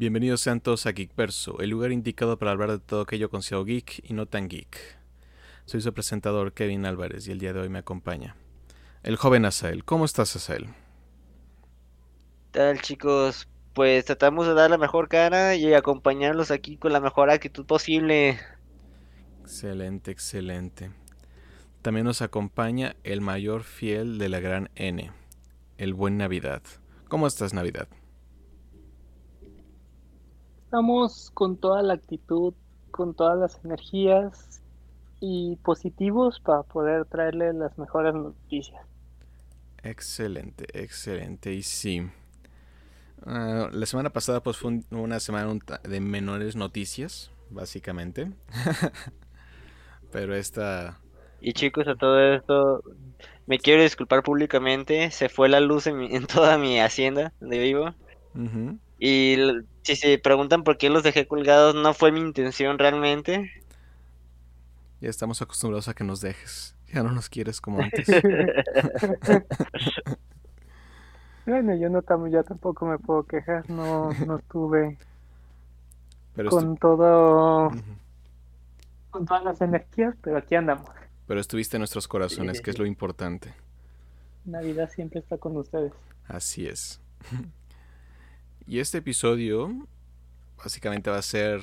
Bienvenidos sean todos a Geekverso, el lugar indicado para hablar de todo aquello considerado geek y no tan geek. Soy su presentador Kevin Álvarez y el día de hoy me acompaña el joven Asael. ¿Cómo estás, Asael? ¿Qué tal, chicos? Pues tratamos de dar la mejor cara y acompañarlos aquí con la mejor actitud posible. Excelente, excelente. También nos acompaña el mayor fiel de la gran N, el buen Navidad. ¿Cómo estás, Navidad? Estamos con toda la actitud, con todas las energías y positivos para poder traerle las mejores noticias. Excelente, excelente. Y sí, ah, la semana pasada pues fue una semana de menores noticias, básicamente. Pero esta... Y chicos, a todo esto, me quiero disculpar públicamente. Se fue la luz en, toda mi hacienda donde vivo. Y si se preguntan por qué los dejé colgados, no fue mi intención realmente. Ya estamos acostumbrados a que nos dejes. Ya no nos quieres como antes. bueno, yo no ya tampoco me puedo quejar. No, no estuve con todo, con todas las energías, pero aquí andamos. Pero estuviste en nuestros corazones, que es lo importante. Navidad siempre está con ustedes. Así es. Y este episodio básicamente va a ser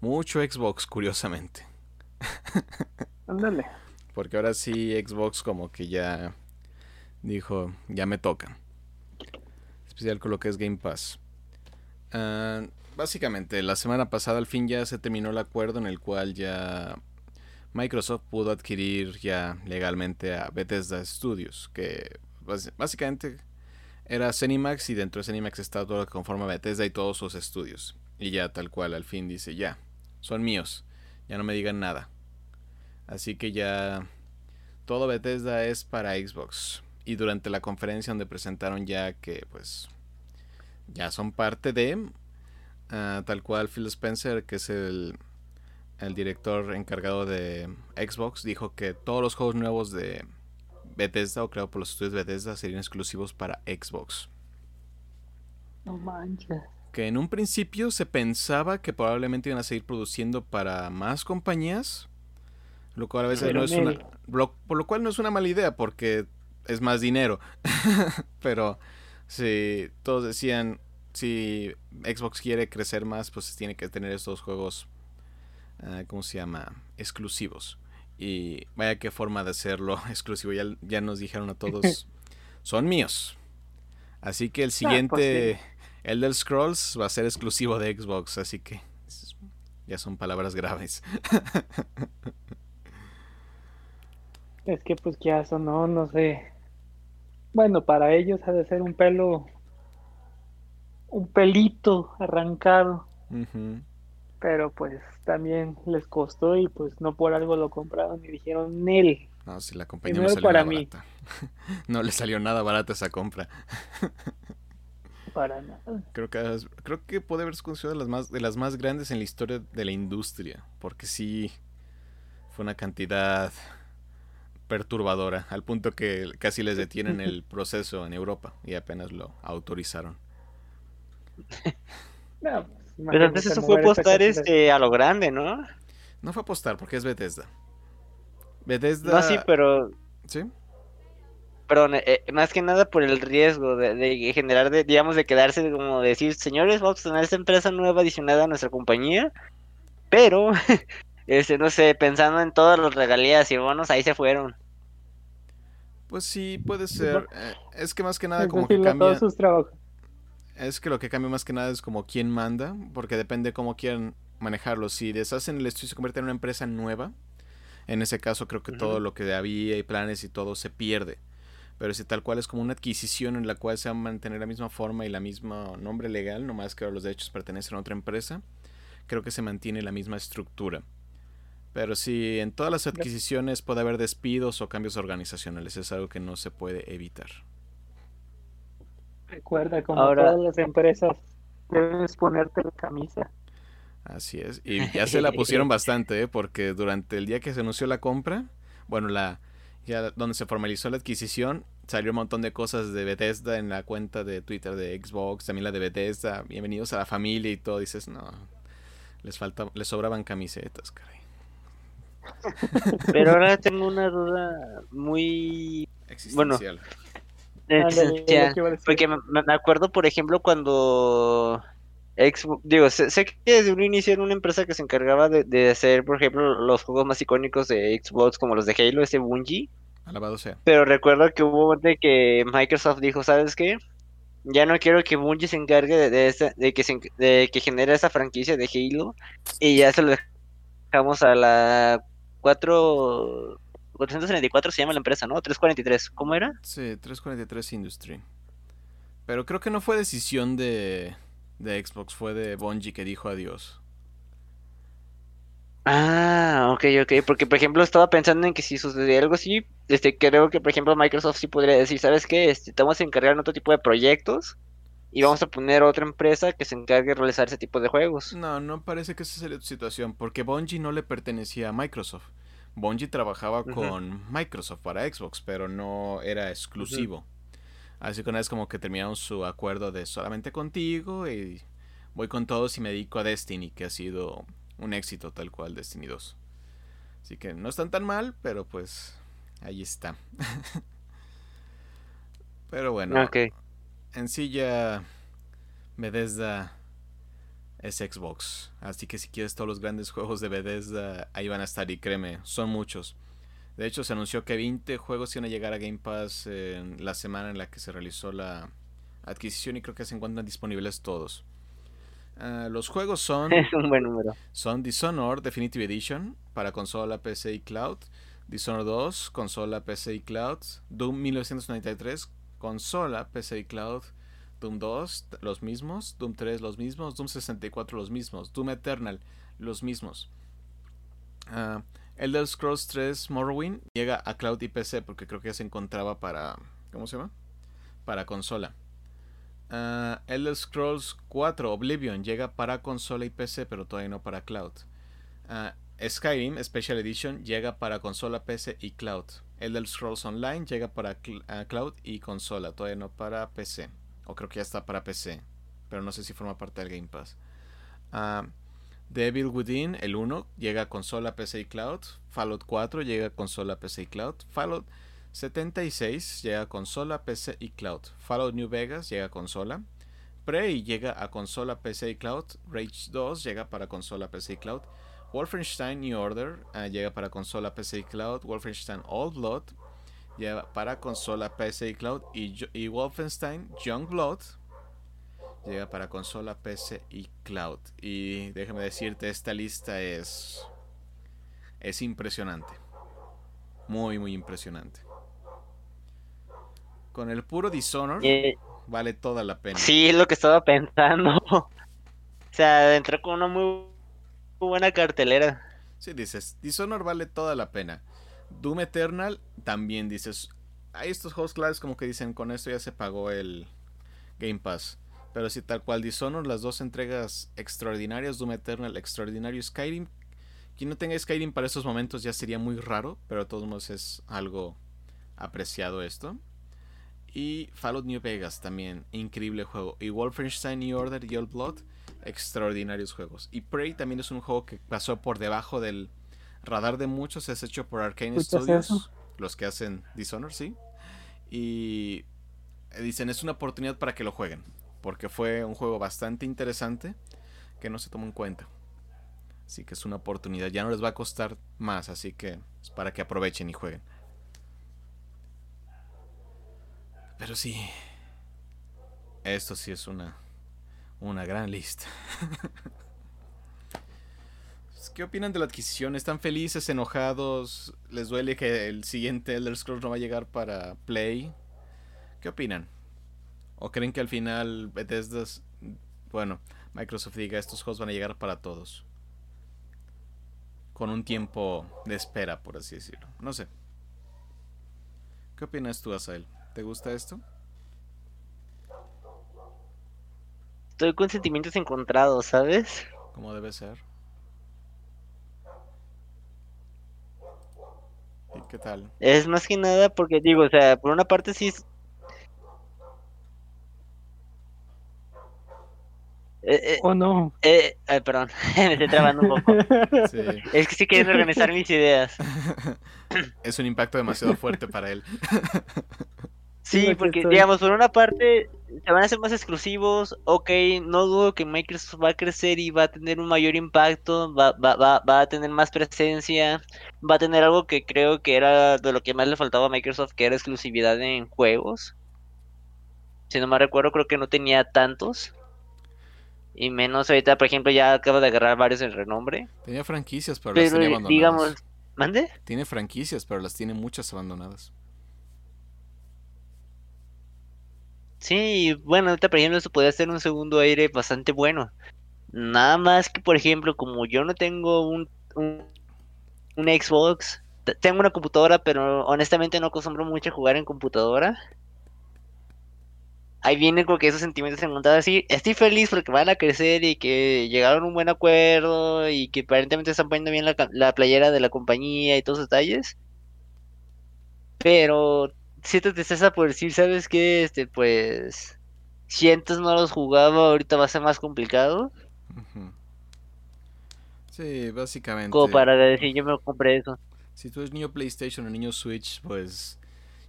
mucho Xbox, curiosamente. Ándale. Porque ahora sí Xbox como que ya dijo, ya me toca. Especial con lo que es Game Pass. Ah, básicamente, la semana pasada al fin ya se terminó el acuerdo en el cual ya Microsoft pudo adquirir ya legalmente a Bethesda Studios, que básicamente era Cenimax y dentro de Cenimax está todo lo que conforma Bethesda y todos sus estudios. Y ya tal cual al fin dice, ya, son míos, ya no me digan nada. Así que ya todo Bethesda es para Xbox. Y durante la conferencia donde presentaron ya que pues ya son parte de, ah, tal cual Phil Spencer, que es el, el director encargado de Xbox, dijo que todos los juegos nuevos de Bethesda o creado por los estudios Bethesda serían exclusivos para Xbox. No manches. Que en un principio se pensaba que probablemente iban a seguir produciendo para más compañías. Lo cual a veces no es una. Por lo cual no es una mala idea porque es más dinero. Pero si todos decían, si Xbox quiere crecer más, pues tiene que tener estos juegos, ah, ¿cómo se llama? Exclusivos. Y vaya qué forma de hacerlo exclusivo. Ya, ya nos dijeron a todos, son míos. Así que el pues siguiente, el del Scrolls, va a ser exclusivo de Xbox. Así que ya son palabras graves. es que pues que eso no, no sé. Bueno, para ellos ha de ser un pelo, un pelito arrancado pero pues también les costó y pues no por algo lo compraron y dijeron Nel. No, si la compañía no salió para mí. barata. no le salió nada barata esa compra. para nada. Creo que creo que puede haberse considerado de las más de las más grandes en la historia de la industria, porque sí fue una cantidad perturbadora, al punto que casi les detienen el proceso en Europa y apenas lo autorizaron. no, pero antes eso fue apostar este, a lo grande, ¿no? No fue apostar porque es Bethesda. Bethesda. No, sí, pero. Sí. Perdón, eh, eh, más que nada por el riesgo de, generar, de, digamos, de quedarse como decir, señores, vamos a tener esta empresa nueva adicionada a nuestra compañía, pero, este, no sé, pensando en todas las regalías y bonos, ahí se fueron. Pues sí, puede ser. Eh, es que más que nada como que cambia... sus trabajos. Es que lo que cambia más que nada es como quién manda, porque depende cómo quieran manejarlo. Si deshacen el estudio y se convierte en una empresa nueva, en ese caso creo que todo lo que había y planes y todo se pierde. Pero si tal cual es como una adquisición en la cual se va a mantener la misma forma y la misma nombre legal, nomás que los derechos pertenecen a otra empresa, creo que se mantiene la misma estructura. Pero si en todas las adquisiciones puede haber despidos o cambios organizacionales, es algo que no se puede evitar. Recuerda, como todas las empresas, debes ponerte la camisa. Así es. Y ya se la pusieron bastante, ¿eh? porque durante el día que se anunció la compra, bueno, la ya donde se formalizó la adquisición, salió un montón de cosas de Bethesda en la cuenta de Twitter de Xbox, también la de Bethesda, bienvenidos a la familia y todo, dices, no, les falta, les sobraban camisetas, caray. Pero ahora tengo una duda muy existencial. Bueno, porque me, acuerdo, por ejemplo, cuando Xbox, digo, sé, que desde un inicio era una empresa que se encargaba de, hacer, por ejemplo, los juegos más icónicos de Xbox, como los de Halo, ese Bungie. Alabado sea. Pero recuerdo que hubo de que Microsoft dijo, ¿sabes qué? Ya no quiero que Bungie se encargue de, de, de que, se, de que genere esa franquicia de Halo y ya se lo dejamos a la 4 434 se llama la empresa, ¿no? 343, ¿cómo era? Sí, 343 Industry. Pero creo que no fue decisión de, de Xbox, fue de Bungie que dijo adiós. Ah, ok, ok, porque por ejemplo estaba pensando en que si sucedía algo así, este, creo que por ejemplo Microsoft sí podría decir, ¿sabes qué? Este, estamos a encargar en otro tipo de proyectos y vamos a poner otra empresa que se encargue de realizar ese tipo de juegos. No, no parece que esa sea la situación, porque Bungie no le pertenecía a Microsoft. Bungie trabajaba con Microsoft para Xbox, pero no era exclusivo. Así que una vez como que terminaron su acuerdo de solamente contigo y voy con todos y me dedico a Destiny, que ha sido un éxito tal cual Destiny 2. Así que no están tan mal, pero pues ahí está. pero bueno, okay. en sí ya Bethesda es Xbox. Así que si quieres todos los grandes juegos de Bethesda, ahí van a estar y créeme, son muchos. De hecho, se anunció que 20 juegos iban a llegar a Game Pass en la semana en la que se realizó la adquisición y creo que se encuentran disponibles todos. Ah, los juegos son... Es un buen número. Son Dishonored Definitive Edition para consola, PC y cloud. Dishonored 2, consola, PC y cloud. Doom 1993, consola, PC y cloud. Doom 2, los mismos. Doom 3, los mismos. Doom 64, los mismos. Doom Eternal, los mismos. Uh, Elder Scrolls 3 Morrowind llega a Cloud y PC porque creo que ya se encontraba para. ¿Cómo se llama? Para consola. Uh, Elder Scrolls 4 Oblivion llega para consola y PC, pero todavía no para Cloud. Uh, Skyrim Special Edition llega para consola, PC y Cloud. Elder Scrolls Online llega para Cloud y consola, todavía no para PC. O creo que ya está para PC. Pero no sé si forma parte del Game Pass. Uh, Devil Within, el 1, llega a consola, PC y cloud. Fallout 4 llega a consola, PC y cloud. Fallout 76 llega a consola, PC y cloud. Fallout New Vegas llega a consola. Prey llega a consola, PC y cloud. Rage 2 llega para consola, PC y cloud. Wolfenstein New Order uh, llega para consola, PC y cloud. Wolfenstein Old Blood llega para consola, PC y cloud. Y, y Wolfenstein Youngblood llega para consola, PC y cloud. Y déjame decirte, esta lista es es impresionante. Muy muy impresionante. Con el puro Dishonored Eh, vale toda la pena. sí, es lo que estaba pensando. o sea, entró con una muy buena cartelera. Sí, dices, Dishonored vale toda la pena. Doom Eternal también dices, hay estos juegos claves como que dicen, con esto ya se pagó el Game Pass. Pero si tal cual Dishonored, las dos entregas extraordinarias, Doom Eternal, extraordinario Skyrim. Quien no tenga Skyrim para esos momentos ya sería muy raro, pero de todos modos es algo apreciado esto. Y Fallout New Vegas también, increíble juego. Y Wolfenstein New Order y Old Blood, extraordinarios juegos. Y Prey también es un juego que pasó por debajo del radar de muchos, es hecho por Arcane Studios, eso? los que hacen Dishonored, sí. Y dicen, es una oportunidad para que lo jueguen porque fue un juego bastante interesante que no se tomó en cuenta. Así que es una oportunidad, ya no les va a costar más, así que es para que aprovechen y jueguen. Pero sí, esto sí es una, una gran lista. ¿Qué opinan de la adquisición? ¿Están felices, enojados? ¿Les duele que el siguiente Elder Scrolls no va a llegar para Play? ¿Qué opinan? ¿O creen que al final Bethesda, bueno, Microsoft diga estos juegos van a llegar para todos? Con un tiempo de espera, por así decirlo. No sé. ¿Qué opinas tú, Asael? ¿Te gusta esto? Estoy con sentimientos encontrados, ¿sabes? Como debe ser. ¿Qué tal? Es más que nada porque digo, o sea, por una parte sí Eh, eh, ¿O no? Eh, perdón, me estoy trabando un poco. Es que sí quiero organizar mis ideas. es un impacto demasiado fuerte para él. Sí, porque digamos, por una parte se van a hacer más exclusivos, ok, no dudo que Microsoft va a crecer y va a tener un mayor impacto, va, va, va, va a tener más presencia, va a tener algo que creo que era de lo que más le faltaba a Microsoft, que era exclusividad en juegos. Si no me recuerdo, creo que no tenía tantos. Y menos ahorita, por ejemplo, ya acaba de agarrar varios en renombre. Tenía franquicias, pero, las tiene abandonadas. digamos, ¿mande? Tiene franquicias, pero las tiene muchas abandonadas. Sí, bueno, ahorita por ejemplo eso podría ser un segundo aire bastante bueno. Nada más que, por ejemplo, como yo no tengo un, un, un Xbox, tengo una computadora, pero honestamente no acostumbro mucho a jugar en computadora ahí viene con que esos sentimientos encontrados así. Estoy feliz porque van a crecer y que llegaron a un buen acuerdo y que aparentemente están poniendo bien la, playera de la compañía y todos los detalles. Pero siento tristeza por decir, ¿sabes qué? Este, pues, si antes no los jugaba, ahorita va a ser más complicado. Sí, básicamente. Como para decir, yo me compré eso. Si tú eres niño PlayStation o niño Switch, pues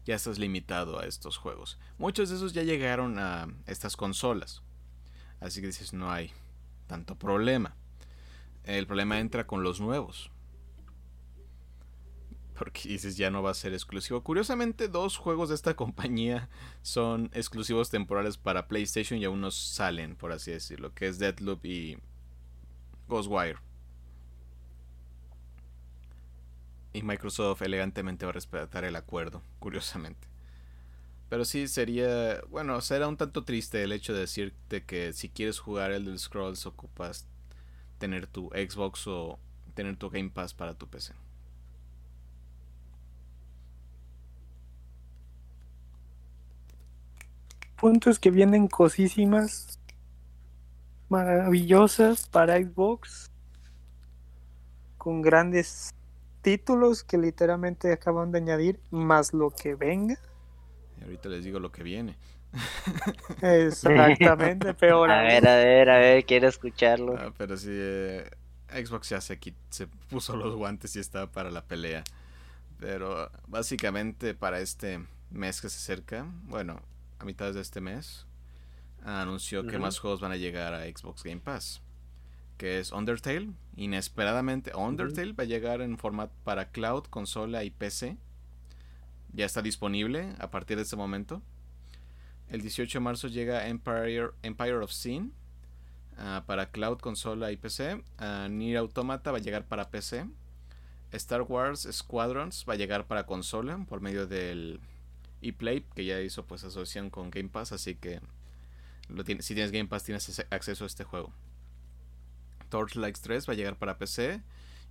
ya estás limitado a estos juegos. Muchos de esos ya llegaron a estas consolas. Así que dices, no hay tanto problema. El problema entra con los nuevos. Porque dices, ya no va a ser exclusivo. Curiosamente, dos juegos de esta compañía son exclusivos temporales para PlayStation y aún no salen, por así decirlo. Que es Deadloop y Ghostwire. Y Microsoft elegantemente va a respetar el acuerdo, curiosamente. Pero sí sería, bueno, será un tanto triste el hecho de decirte que si quieres jugar el del Scrolls ocupas tener tu Xbox o tener tu Game Pass para tu PC. Puntos que vienen cosísimas, maravillosas para Xbox, con grandes títulos que literalmente acaban de añadir, más lo que venga. Y ahorita les digo lo que viene. Exactamente, peor. A ver, a ver, a ver, quiero escucharlo. Ah, pero sí, eh, Xbox ya se, se puso los guantes y está para la pelea. Pero básicamente para este mes que se acerca, bueno, a mitad de este mes, anunció que más juegos van a llegar a Xbox Game Pass que es Undertale. Inesperadamente, Undertale va a llegar en formato para cloud, consola y PC. Ya está disponible a partir de este momento. El 18 de marzo llega Empire, Empire of Sin ah, para cloud, consola y PC. Uh, Nier Automata va a llegar para PC. Star Wars Squadrons va a llegar para consola por medio del ePlay, que ya hizo pues asociación con Game Pass, así que lo si tienes Game Pass tienes acceso a este juego. Torchlight 3 va a llegar para PC.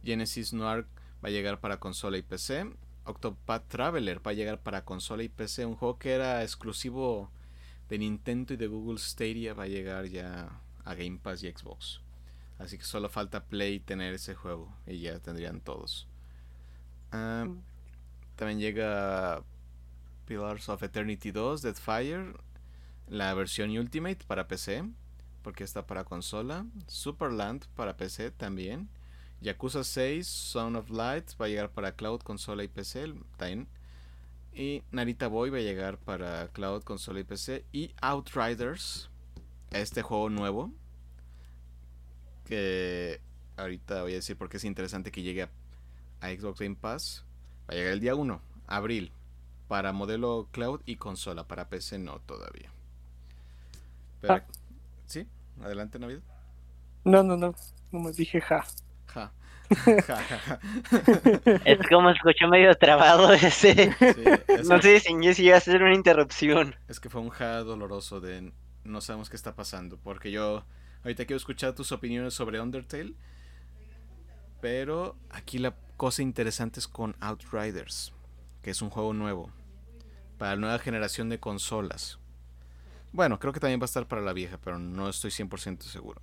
Genesis Noir va a llegar para consola y PC. Octopath Traveler va a llegar para consola y PC. Un juego que era exclusivo de Nintendo y de Google Stadia va a llegar ya a Game Pass y Xbox. Así que solo falta Play tener ese juego y ya tendrían todos. Ah, también llega Pillars of Eternity 2, Deadfire, la versión Ultimate para PC porque está para consola. Superland para PC también. Yakuza 6, Sound of Light va a llegar para cloud, consola y PC también. Y Narita Boy va a llegar para cloud, consola y PC. Y Outriders, este juego nuevo. Que ahorita voy a decir porque es interesante que llegue a, Xbox Game Pass. Va a llegar el día 1, abril. Para modelo cloud y consola. Para PC no todavía. Pero, ah. Adelante, Navidad. No, no, no. Como dije ja. Ja. es como escuché medio trabado ese. no sé si iba a ser una interrupción. Es que fue un ja doloroso de no sabemos qué está pasando. Porque yo ahorita quiero escuchar tus opiniones sobre Undertale. Pero aquí la cosa interesante es con Outriders. Que es un juego nuevo. Para la nueva generación de consolas. Bueno, creo que también va a estar para la vieja, pero no estoy 100% seguro.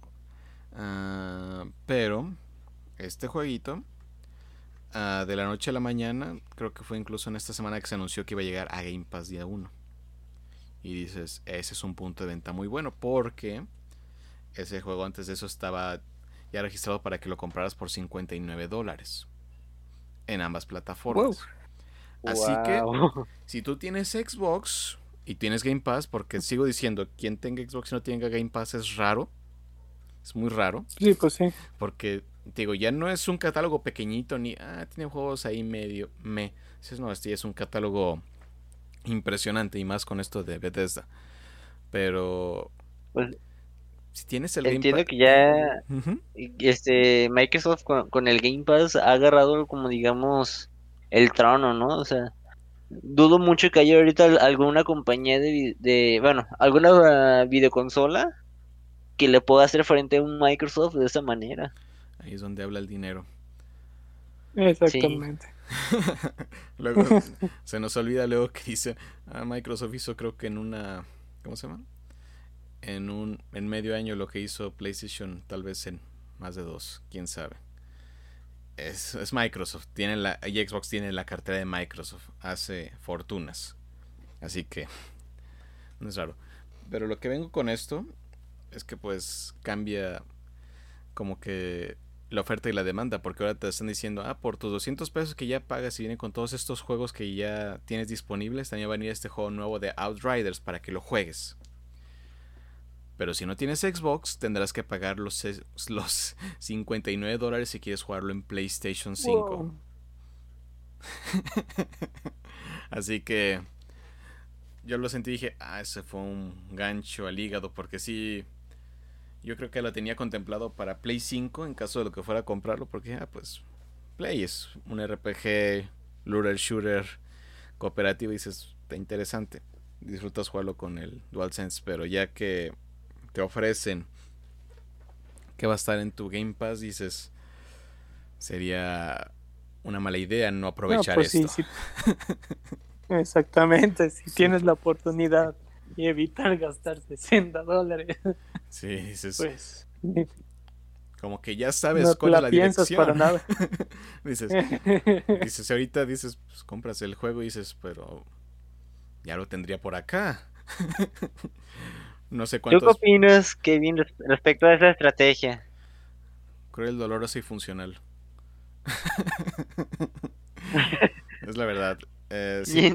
Ah, pero este jueguito ah, de la noche a la mañana, creo que fue incluso en esta semana que se anunció que iba a llegar a Game Pass día 1. Y dices, ese es un punto de venta muy bueno porque ese juego antes de eso estaba ya registrado para que lo compraras por 59 dólares en ambas plataformas. Así que si tú tienes Xbox y tienes Game Pass, porque sigo diciendo, quien tenga Xbox y no tenga Game Pass es raro. Es muy raro. Sí, pues sí. Porque, digo, ya no es un catálogo pequeñito ni, ah, tiene juegos ahí medio, me. no, este es un catálogo impresionante y más con esto de Bethesda. Pero, pues, si tienes el Entiendo Game Pass. que ya este Microsoft con, el Game Pass ha agarrado como digamos el trono, ¿no? O sea, dudo mucho que haya ahorita alguna compañía de, de bueno, alguna videoconsola que le pueda hacer frente a un Microsoft de esa manera. Ahí es donde habla el dinero. Exactamente. luego se nos olvida luego que dice, ah, Microsoft hizo creo que en una, ¿cómo se llama? En un, en medio año lo que hizo PlayStation, tal vez en más de dos, quién sabe. Es, es Microsoft, tiene la, y Xbox tiene la cartera de Microsoft, hace fortunas. Así que, no es raro. Pero lo que vengo con esto es que pues cambia como que la oferta y la demanda, porque ahora te están diciendo, ah, por tus 200 pesos que ya pagas y vienen con todos estos juegos que ya tienes disponibles, también va a venir este juego nuevo de Outriders para que lo juegues. Pero si no tienes Xbox, tendrás que pagar los, los 59 dólares si quieres jugarlo en PlayStation 5. Así que yo lo sentí y dije, ah, ese fue un gancho al hígado, porque sí, yo creo que lo tenía contemplado para Play 5 en caso de lo que fuera a comprarlo, porque ah, pues Play es un RPG, looter shooter cooperativo y dices, está interesante. Disfrutas jugarlo con el DualSense, pero ya que te ofrecen que va a estar en tu Game Pass, dices, sería una mala idea no aprovechar pues esto. Exactamente, si tienes la oportunidad y evitar gastar 60 dólares. Sí, dices. Pues. Como que ya sabes cuál es la piensas dirección. para nada. dices, dices, ahorita dices, pues compras el juego y dices, pero ya lo tendría por acá. No sé cuántos. ¿Tú qué opinas, Kevin, respecto a esa estrategia? Cruel, dolorosa y funcional. es la verdad. Eh, sí.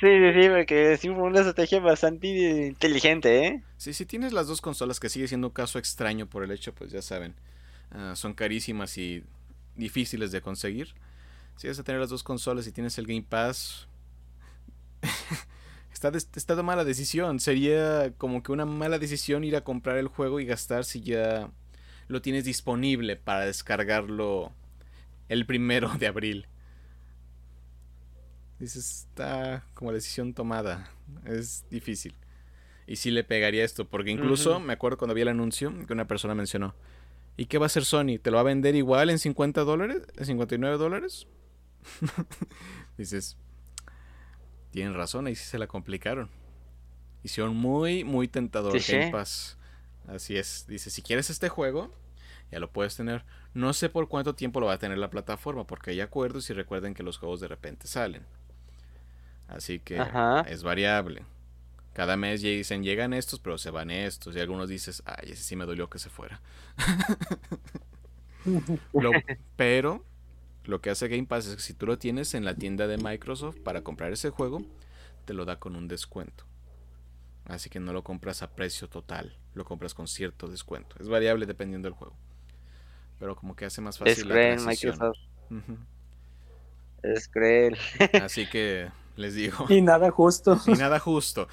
Sí, sí, porque sí fue una estrategia bastante inteligente, ¿eh? Sí, si tienes las dos consolas, que sigue siendo un caso extraño por el hecho, pues ya saben, ah, son carísimas y difíciles de conseguir. Si vas a tener las dos consolas y tienes el Game Pass, está, está de mala decisión. Sería como que una mala decisión ir a comprar el juego y gastar si ya lo tienes disponible para descargarlo el primero de abril. Dices, está como decisión tomada. Es difícil. Y sí le pegaría esto, porque incluso me acuerdo cuando vi el anuncio que una persona mencionó, ¿y qué va a hacer Sony? ¿Te lo va a vender igual en 50 dólares? ¿En 59 dólares? Dices, tienen razón, ahí sí se la complicaron. Hicieron muy, muy tentador Game Pass. Así es. Dice, si quieres este juego, ya lo puedes tener. No sé por cuánto tiempo lo va a tener la plataforma, porque hay acuerdos y recuerden que los juegos de repente salen. Así que es variable. Cada mes dicen, llegan estos, pero se van estos. Y algunos dices, ay, ese sí me dolió que se fuera. pero lo que hace Game Pass es que si tú lo tienes en la tienda de Microsoft para comprar ese juego, te lo da con un descuento. Así que no lo compras a precio total, lo compras con cierto descuento. Es variable dependiendo del juego. Pero como que hace más fácil la transición. Microsoft. Es cruel. Así que les digo. Y nada justo. Y nada justo.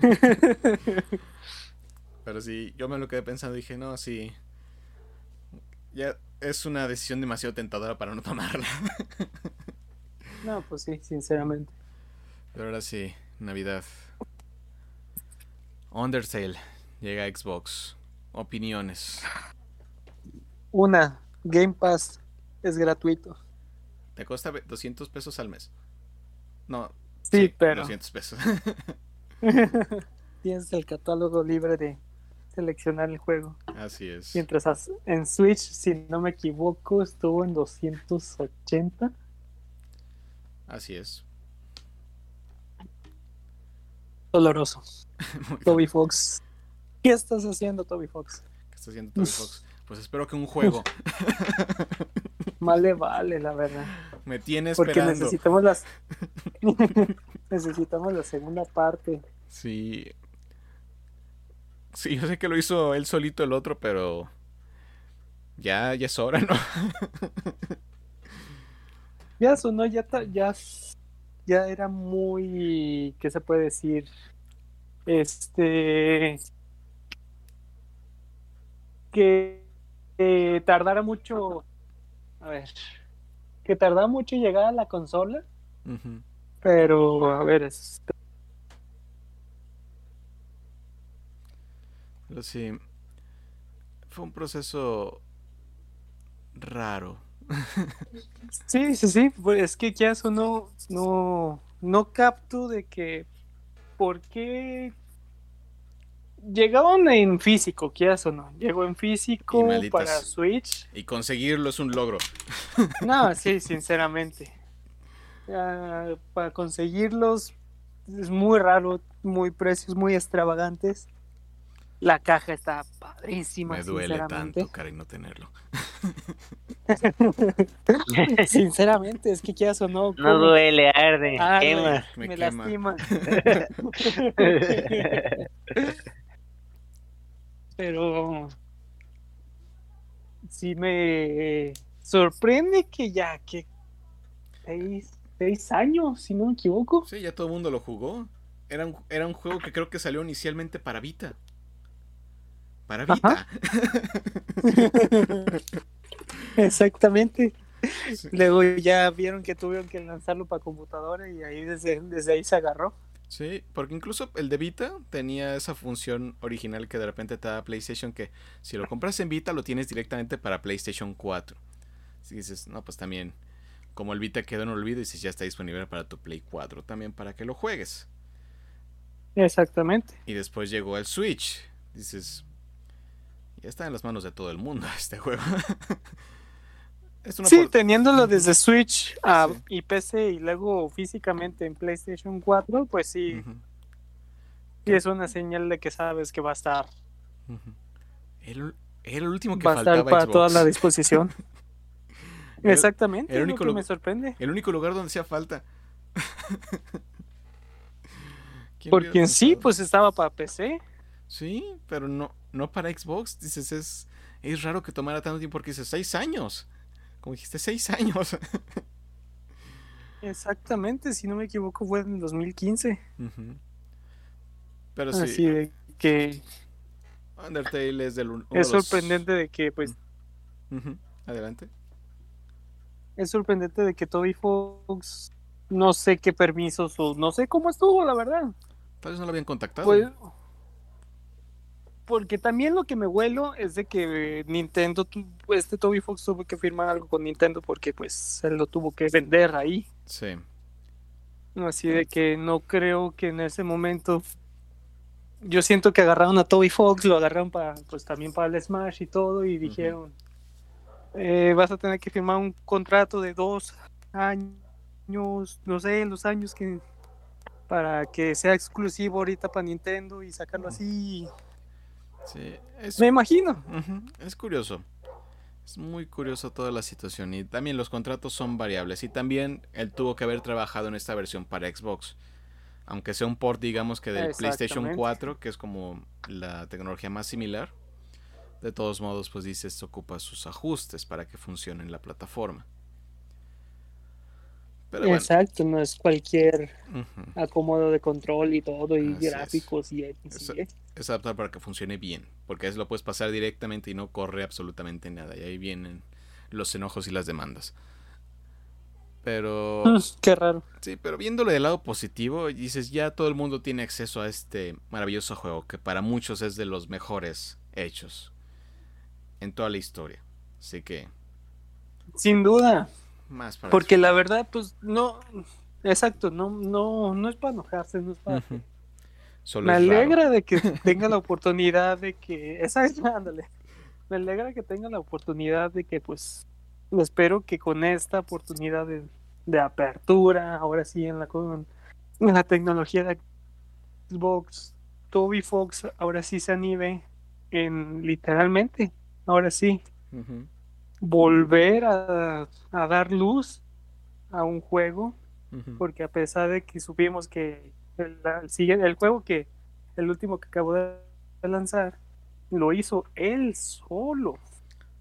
Pero sí, yo me lo quedé pensando y dije, no, sí. Ya es una decisión demasiado tentadora para no tomarla. no, pues sí, sinceramente. Pero ahora sí, Navidad. Undertale llega a Xbox. Opiniones. Una, Game Pass es gratuito. Te cuesta 200 pesos al mes. No. Sí, pero. 200 pesos. Tienes el catálogo libre de, seleccionar el juego. Así es. Mientras en Switch, si no me equivoco, estuvo en 280. Así es. Doloroso. Toby Fox. ¿Qué estás haciendo, Toby Fox? ¿Qué está haciendo Toby Fox? Pues espero que un juego. Vale, vale, la verdad. Me tiene esperando. Porque necesitamos las necesitamos la segunda parte. Sí. Sí, yo sé que lo hizo él solito el otro, pero ya, ya es hora, ¿no? ya sonó, ya, ya, ya era muy, ¿qué se puede decir? Este, que tardara mucho, a ver, que tardara mucho en llegar a la consola, pero a ver, es... Pero sí, fue un proceso raro. sí, sí, sí, pues es que ya eso no, no, no capto de que, ¿por qué llegaron en físico, quieras o no. Llegó en físico para Switch. Y conseguirlo es un logro. No, sí, sinceramente. para conseguirlos es muy raro, muy precios muy extravagantes. La caja está padrísima. Me duele tanto, Cari, no tenerlo. sinceramente, es que quieras o no. No duele, arde, quema. Me, lastima. Pero sí me sorprende que ya que seis, años, si no me equivoco. Sí, ya todo el mundo lo jugó. Era un, era un juego que creo que salió inicialmente para Vita. Para Vita. Exactamente. Luego ya vieron que tuvieron que lanzarlo para computadora y ahí desde, desde ahí se agarró. Sí, porque incluso el de Vita tenía esa función original que de repente te da PlayStation que si lo compras en Vita lo tienes directamente para PlayStation 4. Si dices, no, pues también, como el Vita quedó en olvido, y si ya está disponible para tu Play 4 también para que lo juegues. Exactamente. Y después llegó el Switch. Dices, ya está en las manos de todo el mundo este juego. sí, teniéndolo desde Switch y PC y luego físicamente en PlayStation 4, pues sí. Sí, es una señal de que sabes que va a estar. el, el, último que va a estar para toda la disposición. Exactamente, el único lo que me sorprende. El único lugar donde hacía falta. Porque en sí, pues estaba para PC. Sí, pero no, no para Xbox. Dices, es, es raro que tomara tanto tiempo porque dices, seis años como dijiste, seis años. Exactamente, si no me equivoco fue en 2015. Pero sí. Así de que... Undertale es del... Es sorprendente de que, pues... Adelante. Es sorprendente de que Toby Fox no sé qué permisos o no sé cómo estuvo, la verdad. Tal vez no lo habían contactado. Pues, porque también lo que me huelo es de que Nintendo, este Toby Fox tuvo que firmar algo con Nintendo porque pues él lo tuvo que vender ahí. Sí. Así de que no creo que en ese momento yo siento que agarraron a Toby Fox, lo agarraron para pues también para el Smash y todo y dijeron eh, vas a tener que firmar un contrato de dos años, no sé, los años que para que sea exclusivo ahorita para Nintendo y sacarlo así me imagino. Es curioso. Es muy curioso toda la situación. Y también los contratos son variables. Y también él tuvo que haber trabajado en esta versión para Xbox. Aunque sea un port, digamos que del PlayStation 4, que es como la tecnología más similar. De todos modos, pues dice, esto ocupa sus ajustes para que funcione en la plataforma. Exacto, no es cualquier acomodo de control y todo, y gráficos y, es, es adaptar para que funcione bien, porque eso lo puedes pasar directamente y no corre absolutamente nada, y ahí vienen los enojos y las demandas. Pero... Qué raro. Sí, pero viéndolo del lado positivo, dices, ya todo el mundo tiene acceso a este maravilloso juego, que para muchos es de los mejores hechos en toda la historia. Así que... Sin duda. Porque la verdad, pues no, exacto, no, no, no es para enojarse, no es para... me alegra de que tenga la oportunidad de que. Esa es, ándale. Me alegra que tenga la oportunidad de que, pues, espero que con esta oportunidad de, apertura, ahora sí en la, en la tecnología de Xbox, Toby Fox ahora sí se anime en literalmente, ahora sí, volver a, dar luz a un juego, porque a pesar de que supimos que el, el, el juego que el último que acabó de lanzar lo hizo él solo.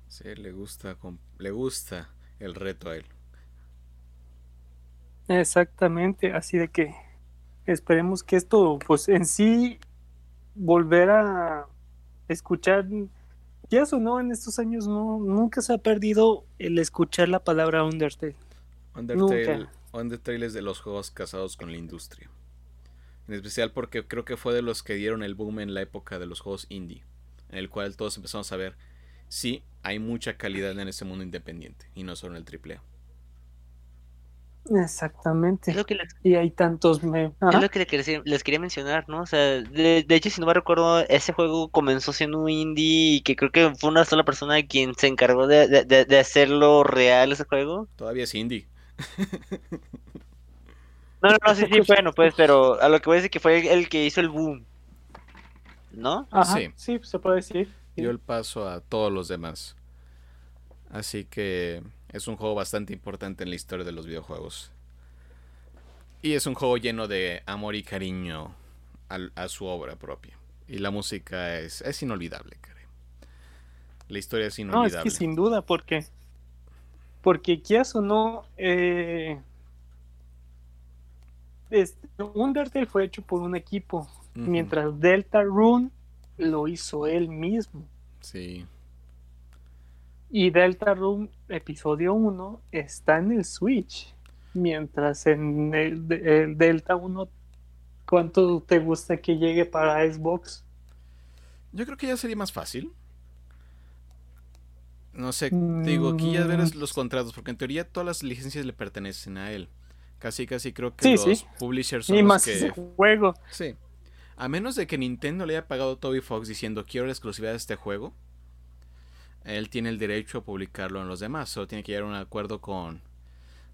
Sí, le gusta, le gusta el reto a él. Exactamente, así de que esperemos que esto, pues en sí, volver a escuchar, ya o no, en estos años no, nunca se ha perdido el escuchar la palabra Undertale. Undertale, Undertale es de los juegos casados con la industria. En especial porque creo que fue de los que dieron el boom en la época de los juegos indie, en el cual todos empezamos a ver, sí, hay mucha calidad en ese mundo independiente y no solo en el AAA. Exactamente. Y hay tantos Es lo que les, quería mencionar, ¿no? O sea, de, hecho, si no me recuerdo, ese juego comenzó siendo un indie y que creo que fue una sola persona quien se encargó de, hacerlo real ese juego. Todavía es indie. No, no, no, sí, sí, bueno, pues, pero a lo que voy a decir que fue el que hizo el boom. ¿No? sí. sí, se puede decir. Dio el paso a todos los demás. Así que es un juego bastante importante en la historia de los videojuegos. Y es un juego lleno de amor y cariño a, su obra propia. Y la música es, es inolvidable, creo. La historia es inolvidable. No, es que sin duda, porque. Porque quieras o no. Eh, este, Undertale fue hecho por un equipo. Mientras Delta Rune lo hizo él mismo. Sí. Y Delta Room episodio 1 está en el Switch. Mientras en el, Delta 1, ¿cuánto te gusta que llegue para Xbox? Yo creo que ya sería más fácil. No sé, te digo, aquí ya verás mm. los contratos, porque en teoría todas las licencias le pertenecen a él. Casi, casi creo que los publishers son los que... juego. Sí. A menos de que Nintendo le haya pagado a Toby Fox diciendo quiero la exclusividad de este juego, él tiene el derecho a publicarlo en los demás. Solo tiene que llegar a un acuerdo con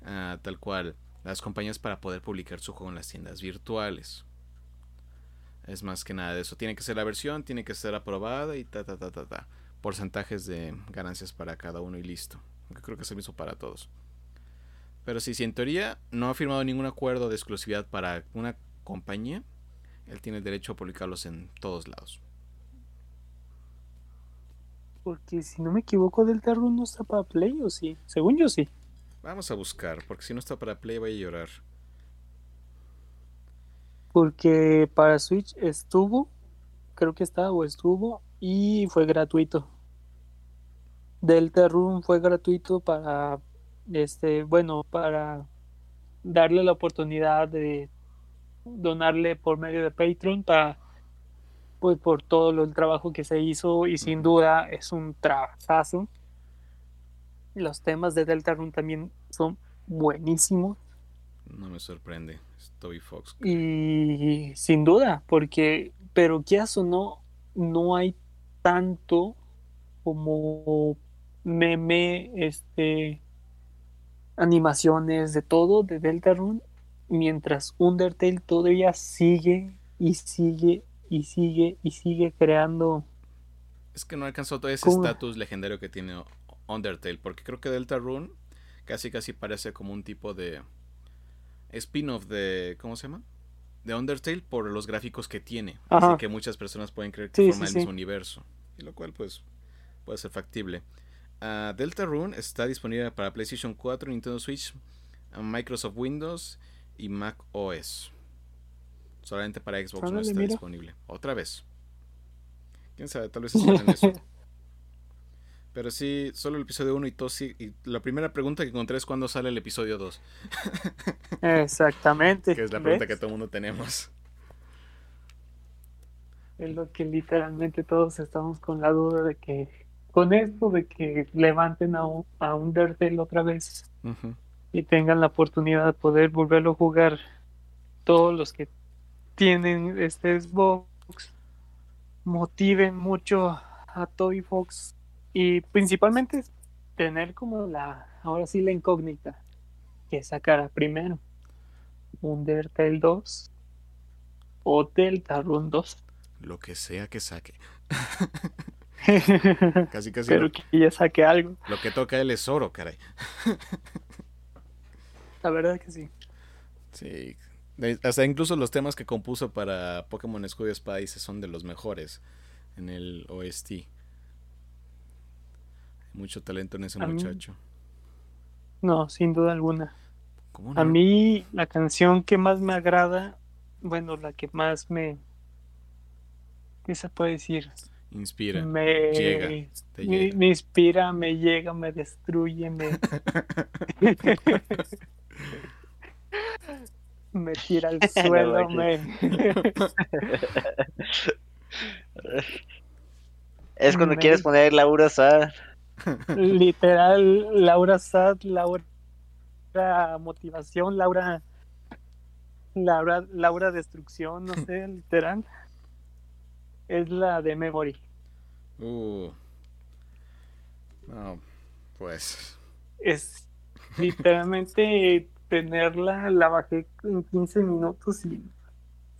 ah, tal cual las compañías para poder publicar su juego en las tiendas virtuales. Es más que nada de eso. Tiene que ser la versión, tiene que ser aprobada y ta ta ta ta ta. Porcentajes de ganancias para cada uno y listo. creo que es el mismo para todos. Pero si, si en teoría no ha firmado ningún acuerdo de exclusividad para una compañía, él tiene el derecho a publicarlos en todos lados. Porque si no me equivoco, Delta Rune no está para Play, ¿o sí? Según yo sí. Vamos a buscar, porque si no está para Play voy a llorar. Porque para Switch estuvo, creo que está o estuvo, y fue gratuito. Delta Rune fue gratuito para, este, bueno, para darle la oportunidad de donarle por medio de Patreon para pues por todo el trabajo que se hizo y sin duda es un trabajazo. Los temas de Delta Run también son buenísimos. No me sorprende, Toby Fox. Y sin duda, porque, pero qué o no, no hay tanto como meme, este, animaciones de todo de Delta Run mientras Undertale todavía sigue y sigue y sigue y sigue creando. Es que no alcanzó todo ese estatus legendario que tiene Undertale, porque creo que Delta Rune casi casi parece como un tipo de spin-off de ¿cómo se llama? De Undertale por los gráficos que tiene, así que muchas personas pueden creer que forma el mismo universo, y lo cual pues puede ser factible. Uh, Delta Rune está disponible para PlayStation 4, Nintendo Switch, Microsoft Windows y Mac OS. Solamente para Xbox no está disponible. Otra vez. Quién sabe, tal vez en eso. Pero sí, solo el episodio 1 y todo Y la primera pregunta que encontré es cuándo sale el episodio 2. Exactamente. que es la pregunta que todo el mundo tenemos. Es lo que literalmente todos estamos con la duda de que, con esto de que levanten a, un, a Undertale otra vez y tengan la oportunidad de poder volverlo a jugar todos los que tienen este Xbox motiven mucho a Toby Fox y principalmente tener como la, ahora sí la incógnita que sacará primero, Undertale 2 o Deltarune 2. Lo que sea que saque. casi casi. Pero que ya saque algo. Lo que toca él es oro, caray. la verdad que sí. Sí. Hasta incluso los temas que compuso para Pokémon Escudo Spice son de los mejores en el OST. Mucho talento en ese muchacho. No, sin duda alguna. A mí la canción que más me agrada, bueno, la que más me... ¿Qué se puede decir? Inspira. Me, llega, me, inspira, me llega, me destruye, me... me tira al suelo, me... es cuando quieres poner Laura Sad. Literal, Laura Sad, Laura motivación, Laura Laura, Laura destrucción, no sé, literal. Es la de Memory. Uh. No, pues. Es literalmente tenerla, la bajé en 15 minutos y.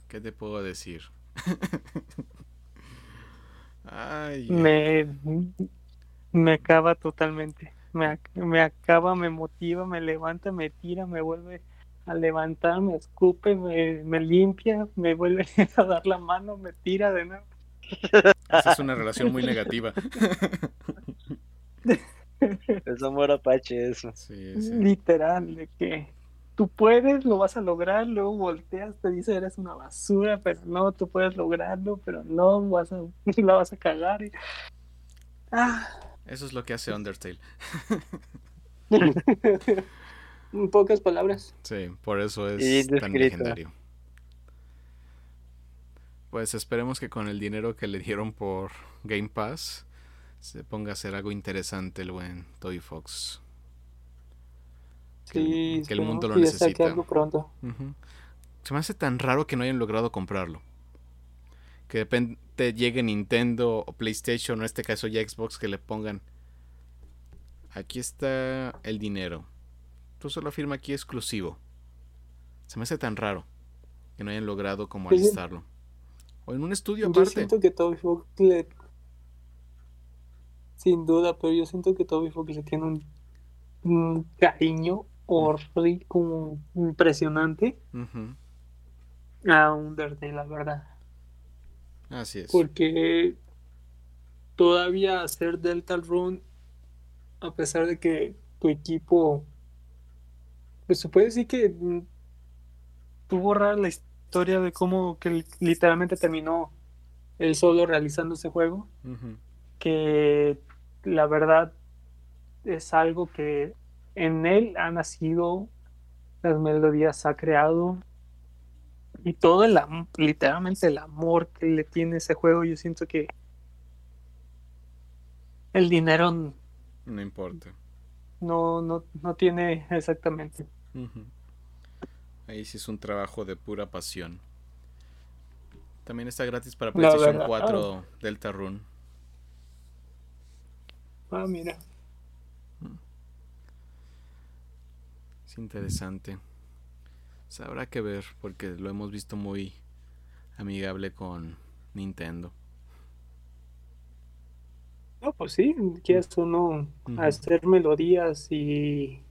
¿Qué te puedo decir? Ay. Me, me acaba totalmente. Me, me acaba, me motiva, me levanta, me tira, me vuelve a levantar, me escupe, me, me limpia, me vuelve a dar la mano, me tira de nuevo. Esa es una relación muy negativa. Es amor apache eso. Literal, de que tú puedes, lo vas a lograr, luego volteas, te dice eres una basura, pero no, tú puedes lograrlo, pero no, vas a, la vas a cagar. Ah. Eso es lo que hace Undertale. en pocas palabras. Sí, por eso es tan legendario. Pues esperemos que con el dinero que le dieron por Game Pass se ponga a hacer algo interesante el buen Toy Fox. Sí, que, el mundo lo necesita. Algo pronto. Se me hace tan raro que no hayan logrado comprarlo. Que de repente llegue Nintendo o PlayStation, o en este caso ya Xbox, que le pongan. Aquí está el dinero. Tú solo firma aquí exclusivo. Se me hace tan raro que no hayan logrado como pues alistarlo. O en un estudio aparte. Yo siento que Toby Fox le... Sin duda, pero yo siento que Toby Fox le tiene un, cariño horrible, como impresionante a Undertale, la verdad. Así es. Porque todavía hacer Delta Run, a pesar de que tu equipo, pues se puede decir que tú borrar la historia historia de cómo que literalmente terminó él solo realizando ese juego. Que la verdad es algo que en él ha nacido, las melodías ha creado y todo el literalmente el amor que le tiene ese juego. Yo siento que el dinero no importa. No, no, no tiene exactamente. Ahí sí es un trabajo de pura pasión. También está gratis para PlayStation 4 Delta Run. Ah, mira. Mm. Es interesante. habrá que ver porque lo hemos visto muy amigable con Nintendo. No, pues sí, quieres o no hacer melodías y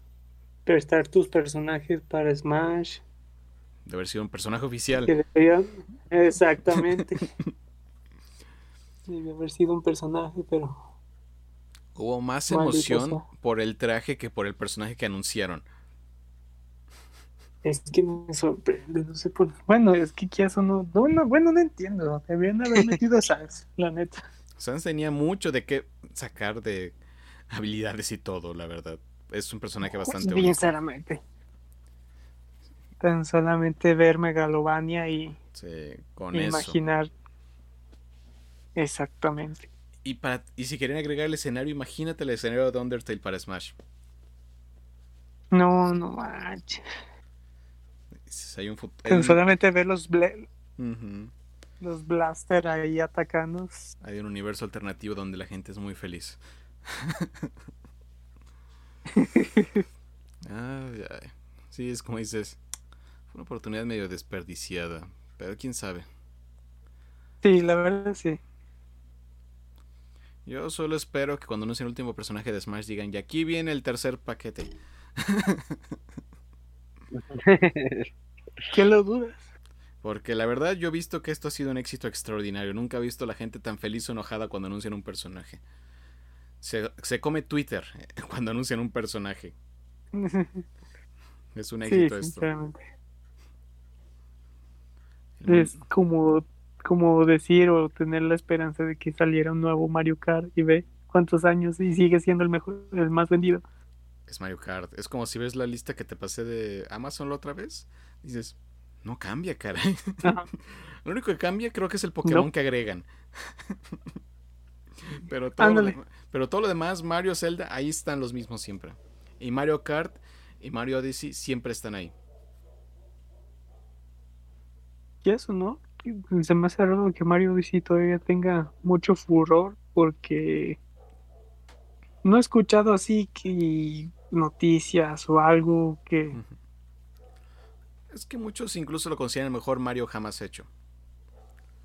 prestar tus personajes para Smash. De haber sido un personaje oficial. Exactamente. Debe haber sido un personaje, pero. Hubo más emoción por el traje que por el personaje que anunciaron. Es que me sorprende, no sé por Bueno, es que qué eso no. no, bueno, no entiendo. Debían haber metido a Sans, la neta. Sans tenía mucho de qué sacar de habilidades y todo, la verdad es un personaje bastante Sinceramente. Tan solamente ver Megalovania y con imaginar. Exactamente. Y, para, y si quieren agregar el escenario, imagínate el escenario de Undertale para Smash. No, no manches. Hay un solamente ver los, Los blaster ahí atacando. Hay un universo alternativo donde la gente es muy feliz. ay, ay. Sí, es como dices, fue una oportunidad medio desperdiciada, pero quién sabe. Sí, la verdad sí. Yo solo espero que cuando anuncien el último personaje de Smash digan, y aquí viene el tercer paquete. ¿Qué lo dudas? Porque la verdad yo he visto que esto ha sido un éxito extraordinario. Nunca he visto a la gente tan feliz o enojada cuando anuncian un personaje. Se, se come Twitter cuando anuncian un personaje. es un éxito esto. Es como, como decir o tener la esperanza de que saliera un nuevo Mario Kart y ve cuántos años y sigue siendo el mejor, el más vendido. Es Mario Kart. Es como si ves la lista que te pasé de Amazon la otra vez. Dices, no cambia, caray. Lo único que cambia creo que es el Pokémon que agregan. pero, todo lo, pero todo lo demás, Mario, Zelda, ahí están los mismos siempre. Y Mario Kart y Mario Odyssey siempre están ahí. Y eso, ¿no? Se me hace raro que Mario Odyssey todavía tenga mucho furor porque no he escuchado así que noticias o algo que... Es que muchos incluso lo consideran el mejor Mario jamás hecho.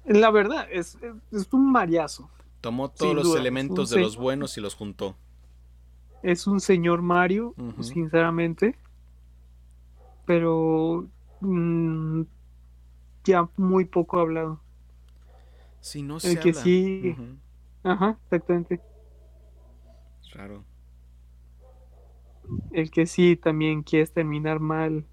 La verdad, es, es un mariazo. Tomó todos los elementos de los buenos y los juntó. Es un señor Mario, sinceramente. Pero mm, ya muy poco hablado. Si no se El que sí. Ajá, exactamente. Raro. El que sí también quieres terminar mal,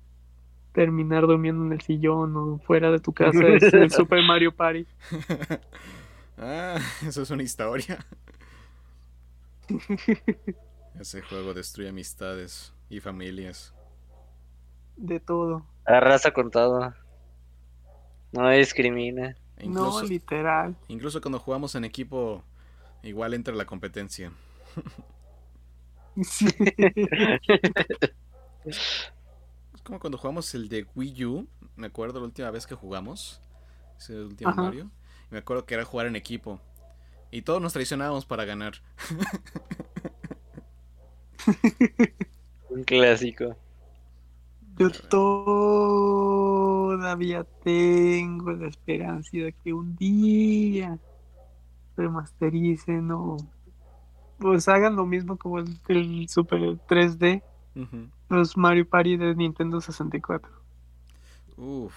terminar durmiendo en el sillón o fuera de tu casa es el Super Mario Party. ah, eso es una historia. Ese juego destruye amistades y familias. De todo. Arrasa con todo. No discrimina. no, literal. Incluso cuando jugamos en equipo, igual entra la competencia. es como cuando jugamos el de Wii U. Me acuerdo la última vez que jugamos. Ese último Mario. Me acuerdo que era jugar en equipo. Y todos nos traicionábamos para ganar. Un clásico. Yo todavía tengo la esperanza de que un día remastericen o pues hagan lo mismo como el, Super 3D, los Mario Party de Nintendo 64. Uf.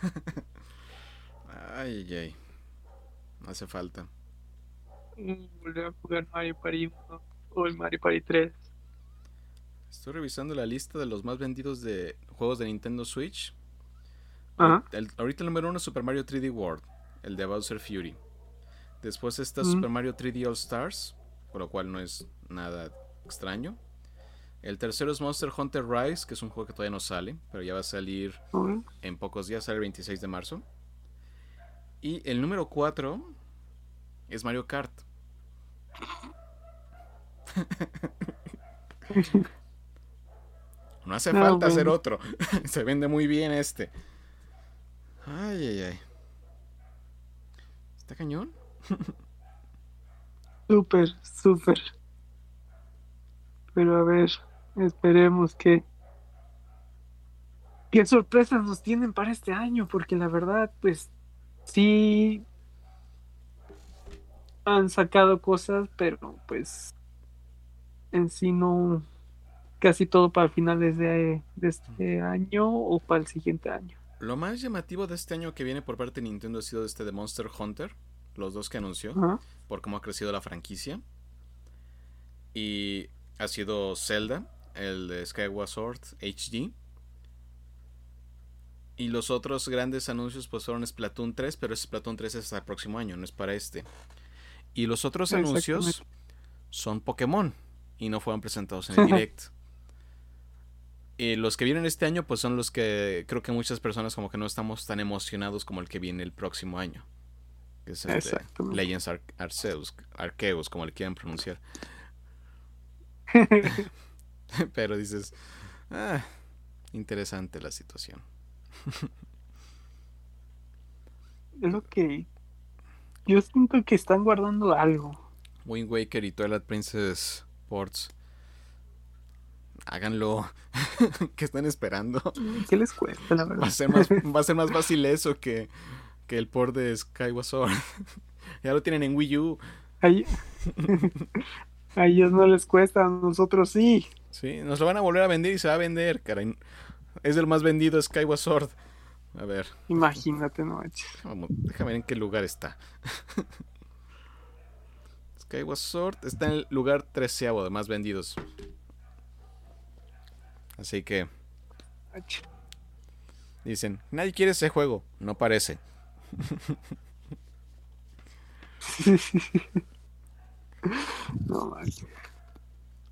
ay, ay, Hace falta. Volver a jugar Mario Party 1 o el Mario Party 3. Estoy revisando la lista de los más vendidos de juegos de Nintendo Switch. ahorita el número uno es Super Mario 3D World, el de Bowser Fury. Después está Super Mario 3D All Stars, por lo cual no es nada extraño. El tercero es Monster Hunter Rise, que es un juego que todavía no sale, pero ya va a salir en pocos días, sale el 26 de marzo. Y el número 4 es Mario Kart. no hace falta hacer otro. Se vende muy bien este. Ay, ay, ay. ¿Está cañón? Súper, súper. Pero a ver, esperemos que... ¿Qué sorpresas nos tienen para este año? Porque la verdad, pues sí han sacado cosas, pero pues en sí no casi todo para finales de, de este año o para el siguiente año. Lo más llamativo de este año que viene por parte de Nintendo ha sido este de Monster Hunter, los dos que anunció, por cómo ha crecido la franquicia. Y ha sido Zelda, el de Skyward Sword HD. Y los otros grandes anuncios pues fueron Splatoon 3, pero Splatoon 3 es hasta el próximo año, no es para este. Y los otros anuncios son Pokémon y no fueron presentados en el direct. Y los que vienen este año pues son los que creo que muchas personas como que no estamos tan emocionados como el que viene el próximo año es este, Legends Arceus, Arceus, como le quieran pronunciar. Pero dices, ah, interesante la situación. es lo que yo siento que están guardando algo. Wind Waker y Twilight Princess Ports. Háganlo. ¿Qué están esperando? ¿Qué les cuesta, la verdad? Va a ser más, va a ser más fácil eso que, que el port de Skyward Sword. ya lo tienen en Wii U. A ellos no les cuesta, a nosotros sí. Sí, nos lo van a volver a vender y se va a vender, caray. Es el más vendido Skyward Sword. A ver. Imagínate, no Vamos, déjame ver en qué lugar está. Skyward Sword está en el lugar treceavo de más vendidos. Así que. Dicen, nadie quiere ese juego. No parece. no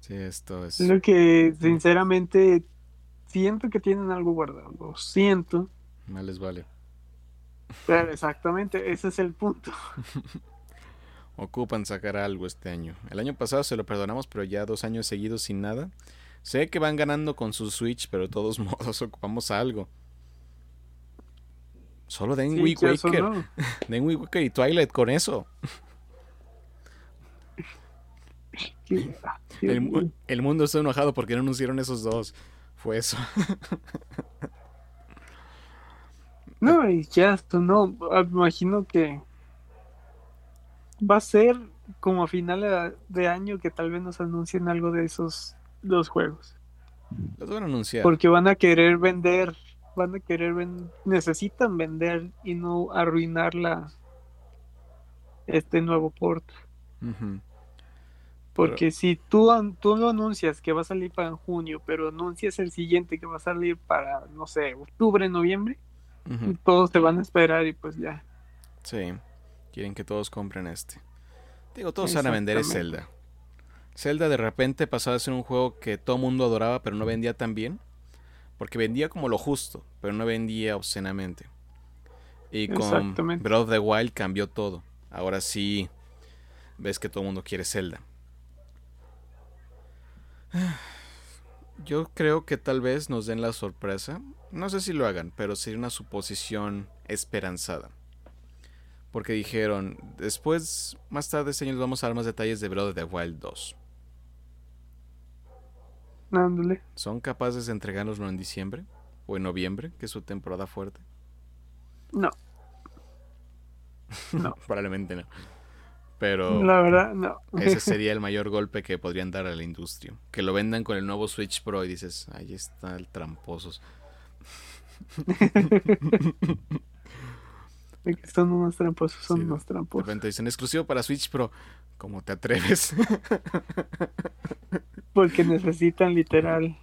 Sí, esto es. Lo que sinceramente siento que tienen algo guardado. Siento. Más les vale. Pero exactamente, ese es el punto. Ocupan sacar algo este año. El año pasado se lo perdonamos, pero ya dos años seguidos sin nada. Sé que van ganando con su Switch, pero de todos modos ocupamos algo. Solo den sí, Waker. Den Wind Waker y Twilight con eso. El, el, mundo está enojado porque no anunciaron esos dos. Fue eso. no, y ya esto no. Ah, me imagino que va a ser como a final de año que tal vez nos anuncien algo de esos dos juegos. Los van a anunciar. Porque van a querer vender, van a querer necesitan vender y no arruinar la este nuevo port. Porque si tú, tú lo anuncias que va a salir para junio, pero anuncias el siguiente que va a salir para, no sé, octubre, noviembre, todos te van a esperar y pues ya. Sí, quieren que todos compren este. Digo, todos van a vender es Zelda. Zelda de repente pasó a ser un juego que todo mundo adoraba, pero no vendía tan bien. Porque vendía como lo justo, pero no vendía obscenamente. Y con Breath of the Wild cambió todo. Ahora sí ves que todo el mundo quiere Zelda. Yo creo que tal vez nos den la sorpresa. No sé si lo hagan, pero sería una suposición esperanzada. Porque dijeron, después, más tarde este año les vamos a dar más detalles de Breath of the Wild 2. Ándale. ¿Son capaces de entregárnoslo en diciembre? ¿O en noviembre, que es su temporada fuerte? No. No. Probablemente no. Pero. La verdad, no. ese sería el mayor golpe que podrían dar a la industria. Que lo vendan con el nuevo Switch Pro y dices, ahí está el tramposos. son unos tramposos, son unos tramposos. De repente dicen exclusivo para Switch Pro. ¿Cómo te atreves? Porque necesitan literal.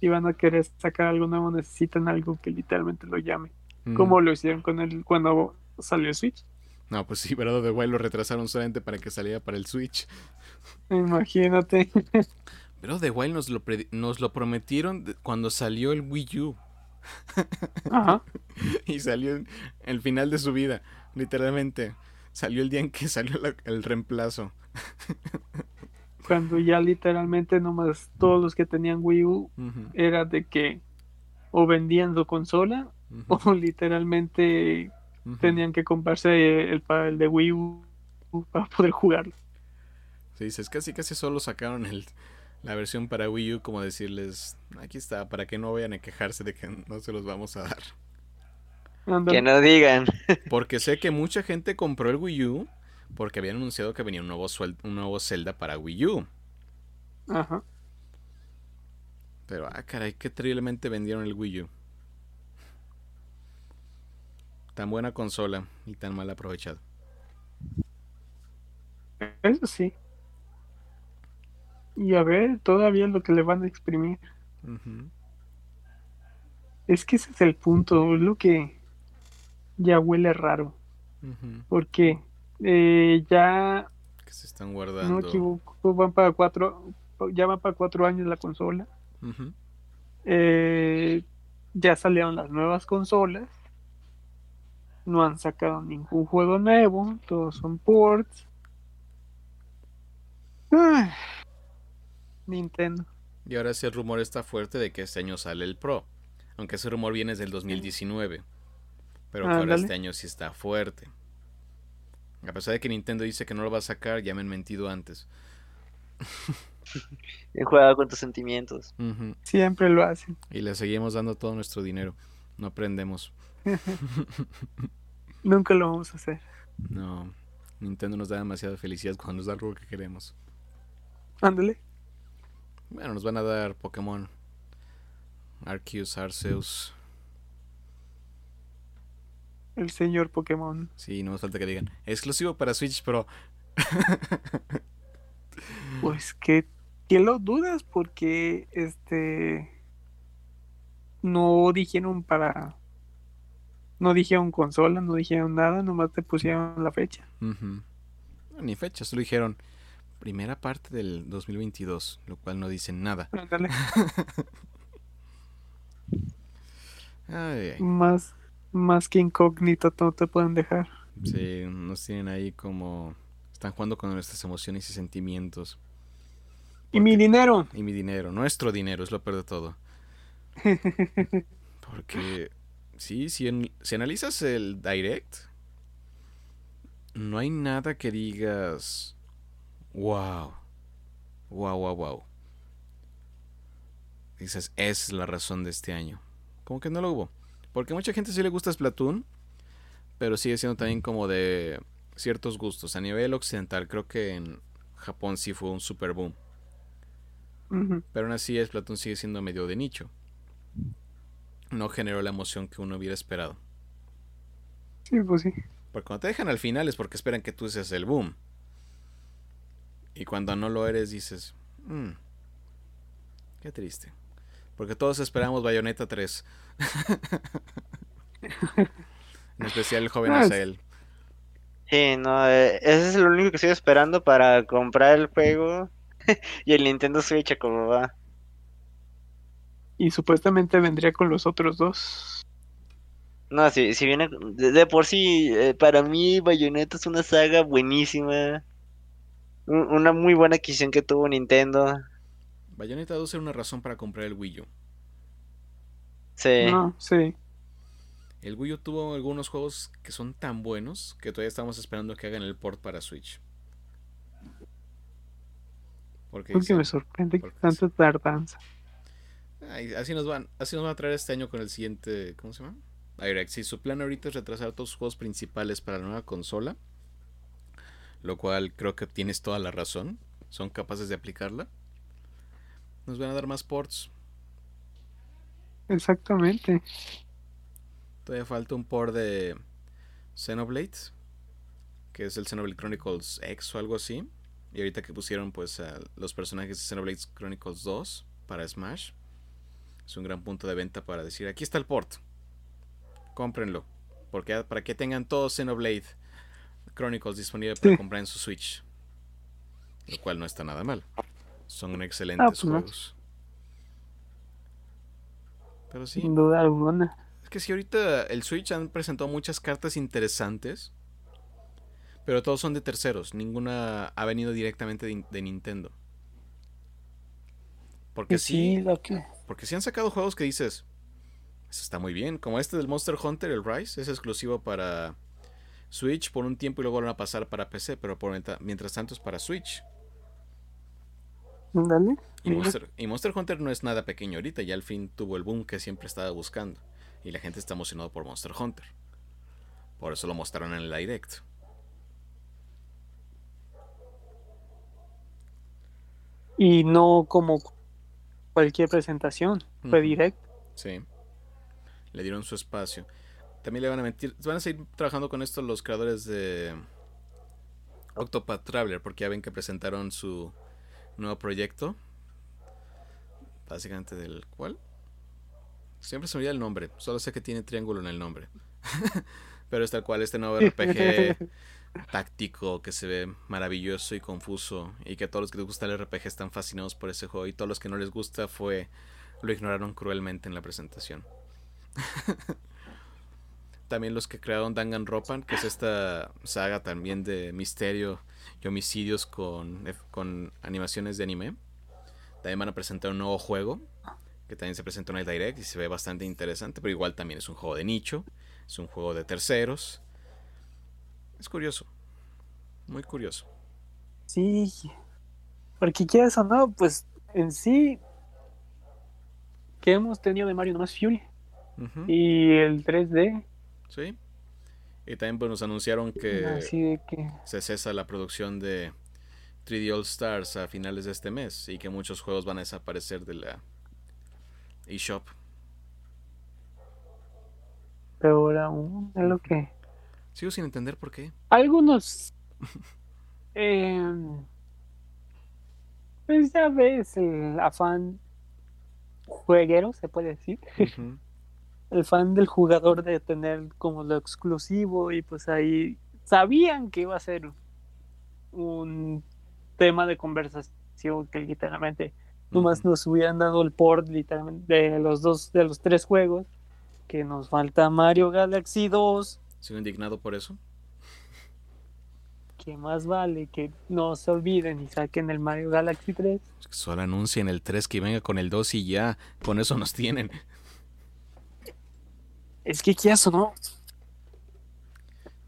Si van a querer sacar algo nuevo, necesitan algo que literalmente lo llame. Como lo hicieron con el cuando salió Switch. No, pues sí, pero de Wild lo retrasaron solamente para que saliera para el Switch. Imagínate. Pero The Wild nos lo, nos lo prometieron cuando salió el Wii U. Ajá. y salió el final de su vida, literalmente. Salió el día en que salió el reemplazo. cuando ya literalmente nomás todos los que tenían Wii U era de que o vendían su consola o literalmente tenían que comprarse el, el de Wii U para poder jugarlo. Sí, es casi casi solo sacaron el, la versión para Wii U como decirles, aquí está, para que no vayan a quejarse de que no se los vamos a dar. Que no digan. Porque sé que mucha gente compró el Wii U porque habían anunciado que venía un nuevo, un nuevo Zelda para Wii U. Ajá. Pero, ah, caray, qué terriblemente vendieron el Wii U. Tan buena consola y tan mal aprovechado. Eso sí. Y a ver, todavía lo que le van a exprimir. Es que ese es el punto, lo que ya huele raro. Porque eh, ya... Que se están guardando. No equivoco, van para cuatro, ya van para cuatro años la consola. Eh, ya salieron las nuevas consolas no han sacado ningún juego nuevo, todos son ports. Nintendo. Y ahora ese rumor está fuerte de que este año sale el Pro, aunque ese rumor viene desde el 2019. Pero ahora este año sí está fuerte. A pesar de que Nintendo dice que no lo va a sacar, ya me han mentido antes. He jugado con tus sentimientos. Siempre lo hacen. Y le seguimos dando todo nuestro dinero. No aprendemos. Nunca lo vamos a hacer. No. Nintendo nos da demasiada felicidad cuando nos da algo que queremos. Ándale. Bueno, nos van a dar Pokémon. Arceus, Arceus. El señor Pokémon. Sí, no me falta que digan. Exclusivo para Switch Pro. pues que, que lo dudas porque este no dijeron para no dijeron consola, no dijeron nada, nomás te pusieron la fecha. Ni fecha, solo dijeron primera parte del 2022, lo cual no dicen nada. Más, más que incógnito no te pueden dejar. Sí, nos tienen ahí como... Están jugando con nuestras emociones y sentimientos. y mi dinero. Y mi dinero, nuestro dinero, es lo peor de todo. Porque, sí, si, si analizas el direct, no hay nada que digas, wow, wow, wow, wow. Dices, es la razón de este año. Como que no lo hubo. Porque a mucha gente sí le gusta Splatoon, pero sigue siendo también como de ciertos gustos. A nivel occidental, creo que en Japón sí fue un super boom. Pero aún así, Splatoon sigue siendo medio de nicho. No generó la emoción que uno hubiera esperado. Sí, pues sí. Porque cuando te dejan al final es porque esperan que tú seas el boom. Y cuando no lo eres, dices, mmm, qué triste. Porque todos esperamos Bayonetta 3. en especial el joven Azael. Sí, no, eh, ese es lo único que estoy esperando para comprar el juego y el Nintendo Switch como va. Y supuestamente vendría con los otros dos. No, si, si viene de, por sí, eh, para mí Bayonetta es una saga buenísima. Una muy buena adquisición que tuvo Nintendo. Bayonetta 2 era una razón para comprar el Wii U. Sí. sí. El Wii U tuvo algunos juegos que son tan buenos que todavía estamos esperando que hagan el port para Switch. Porque, me sorprende que tanta tardanza. Así nos van, así nos van a traer este año con el siguiente, ¿cómo se llama? Direct. Si su plan ahorita es retrasar todos los juegos principales para la nueva consola, lo cual creo que tienes toda la razón, son capaces de aplicarla nos van a dar más ports. Exactamente. Todavía falta un port de Xenoblade, que es el Xenoblade Chronicles X o algo así. Y ahorita que pusieron pues a los personajes de Xenoblade Chronicles 2 para Smash, es un gran punto de venta para decir, aquí está el port. Cómprenlo. Porque para que tengan todo Xenoblade Chronicles disponible para comprar en su Switch. Lo cual no está nada mal. Son excelentes ah, pues juegos. Pero sí. Sin duda alguna. Es que si ahorita el Switch han presentado muchas cartas interesantes. Pero todos son de terceros. Ninguna ha venido directamente de, Nintendo. Porque sí. Porque sí han sacado juegos que dices. Eso está muy bien. Como este del Monster Hunter, el Rise. Es exclusivo para Switch por un tiempo y luego van a pasar para PC. Pero por, mientras tanto es para Switch. Y Monster, Hunter no es nada pequeño ahorita, ya al fin tuvo el boom que siempre estaba buscando. Y la gente está emocionada por Monster Hunter. Por eso lo mostraron en el direct. Y no como cualquier presentación, fue direct. Sí. Le dieron su espacio. También le van a mentir. Van a seguir trabajando con esto los creadores de Octopath Traveler, porque ya ven que presentaron su nuevo proyecto. Básicamente del cual. Siempre se me olvida el nombre. Solo sé que tiene triángulo en el nombre. Pero es tal cual este nuevo RPG táctico que se ve maravilloso y confuso. Y que a todos los que les gusta el RPG están fascinados por ese juego. Y todos los que no les gusta fue. Lo ignoraron cruelmente en la presentación. también los que crearon Danganronpa, que es esta saga también de misterio y homicidios con, con animaciones de anime. También van a presentar un nuevo juego que también se presentó en el Direct y se ve bastante interesante, pero igual también es un juego de nicho, es un juego de terceros. Es curioso, muy curioso. Sí, porque quieras o no, pues en sí, que hemos tenido de Mario nomás Fury y el 3D. Sí. Y también pues, nos anunciaron que, que se cesa la producción de 3D All Stars a finales de este mes y que muchos juegos van a desaparecer de la eShop. Peor aún, es lo que. Sigo sin entender por qué. Algunos. eh, pues ya ves el afán jueguero, se puede decir. el fan del jugador de tener como lo exclusivo y pues ahí sabían que iba a ser un tema de conversación que literalmente nomás nos hubieran dado el port literalmente de los dos de los tres juegos que nos falta Mario Galaxy 2 sigo indignado por eso. Que más vale que no se olviden y saquen el Mario Galaxy 3 solo anuncien el 3 que venga con el 2 y ya. Con eso nos tienen. Es que qué eso no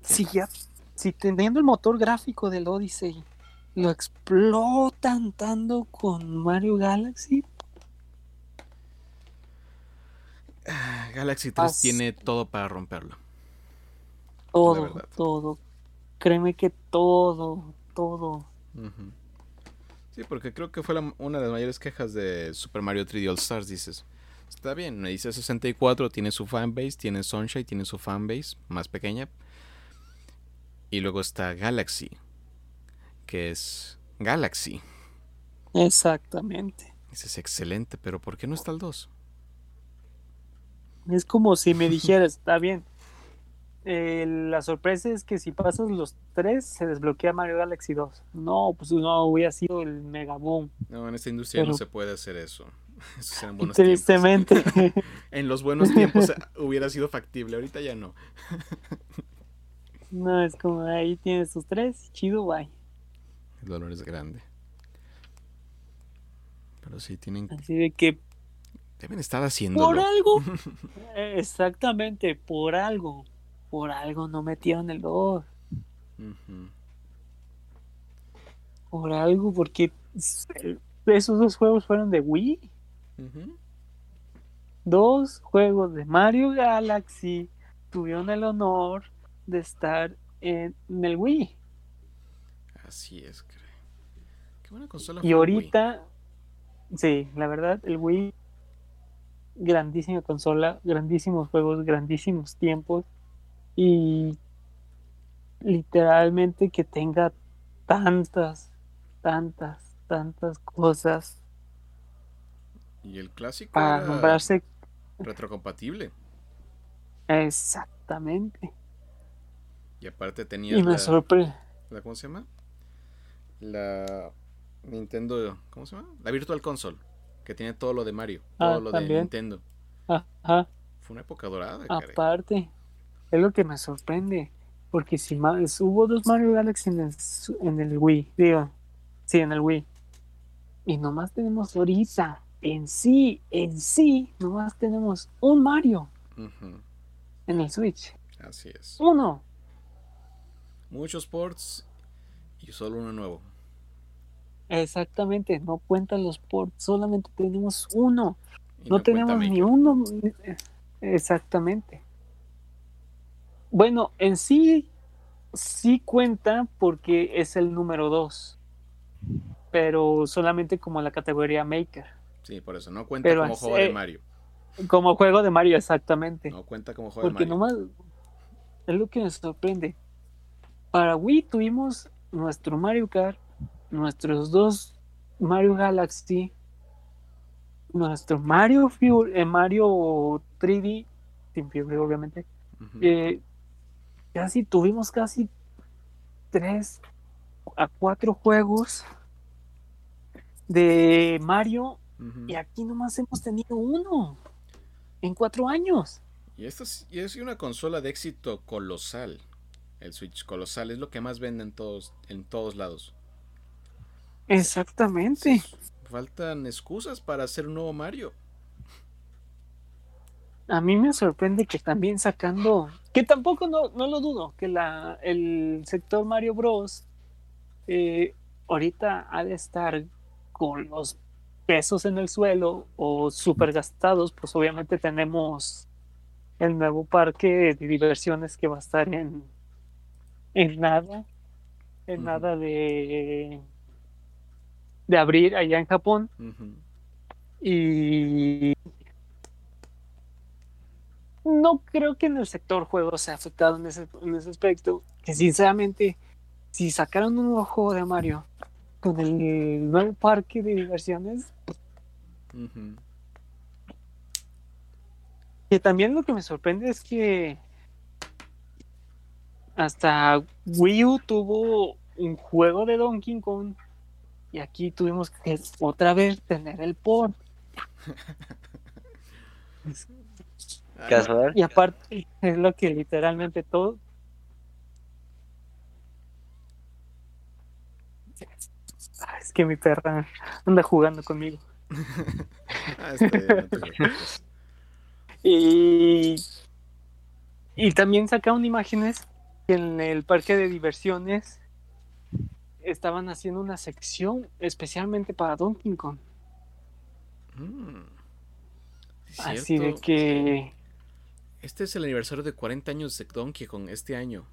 si ya si teniendo el motor gráfico del Odyssey lo explotan tanto con Mario Galaxy. Ah, Galaxy 3 tiene todo para romperlo. Todo, todo. Créeme que todo, todo. Sí, porque creo que fue una de las mayores quejas de Super Mario 3D All Stars. Dices, está bien, me dice 64, tiene su fanbase, tiene Sunshine, tiene su fanbase más pequeña. Y luego está Galaxy, que es Galaxy. Exactamente. Ese es excelente, pero ¿por qué no está el 2? Es como si me dijeras, está bien. Eh, la sorpresa es que si pasas los tres, se desbloquea Mario Galaxy 2. No, pues no hubiera sido el mega boom. No, en esta industria no se puede hacer eso. tristemente. en los buenos tiempos hubiera sido factible, ahorita ya no. no, es como ahí tienes tus tres, chido, bye. El dolor es grande. Pero sí tienen. Así de que. Deben estar haciendo. Por algo. exactamente, por algo. Por algo no metieron el 2. Por algo, porque esos dos juegos fueron de Wii. Dos juegos de Mario Galaxy tuvieron el honor de estar en el Wii. Así es, creo. Qué buena consola. Y ahorita, sí, la verdad, el Wii, grandísima consola, grandísimos juegos, grandísimos tiempos. Y literalmente que tenga tantas, tantas, tantas cosas. Y el clásico para nombrarse retrocompatible. Exactamente. Y aparte tenía. Y me sorprende. ¿Cómo se llama? la Nintendo, ¿cómo se llama? La Virtual Console, que tiene todo lo de Mario, todo ah, lo de Nintendo. Ajá. Fue una época dorada. Aparte, es lo que me sorprende, porque si más, hubo dos Mario Galaxy en el, en el Wii, digo, sí, en el Wii, y nomás tenemos ahorita, en sí, en sí, nomás tenemos un Mario en el Switch. Así es. Uno. Muchos ports y solo uno nuevo. Exactamente, no cuentan los ports, solamente tenemos uno. No, tenemos ni uno. Exactamente. Bueno, en sí, sí cuenta porque es el número dos, pero solamente como la categoría Maker. Sí, por eso, no cuenta como juego de Mario. Como juego de Mario, exactamente. No cuenta como juego de Mario. Porque nomás es lo que nos sorprende. Para Wii tuvimos nuestro Mario Kart, nuestros dos Mario Galaxy, nuestro Mario Fury, eh, Mario 3D, sin Fury obviamente, eh, casi tuvimos casi tres a cuatro juegos de Mario y aquí nomás hemos tenido uno en cuatro años. Y esta es una consola de éxito colosal. El Switch colosal es lo que más venden todos, en todos lados. Exactamente. Faltan excusas para hacer un nuevo Mario. A mí me sorprende que también sacando, que tampoco no, no lo dudo, que la, el sector Mario Bros. Eh, ahorita ha de estar con los pesos en el suelo o super gastados, pues obviamente tenemos el nuevo parque de diversiones que va a estar en, en nada, en nada de, de abrir allá en Japón. Y no creo que en el sector juego sea afectado en ese, en ese aspecto. Que sinceramente, si sacaron un nuevo juego de Mario con el nuevo parque de diversiones, que también lo que me sorprende es que hasta Wii U tuvo un juego de Donkey Kong y aquí tuvimos que otra vez tener el port. Casual. Y aparte es lo que literalmente todo ah, es que mi perra anda jugando conmigo. ah, y, y también sacaron imágenes que en el parque de diversiones estaban haciendo una sección especialmente para Donkey Kong. Mm. Así de que este es el aniversario de 40 años de Donkey Kong este año.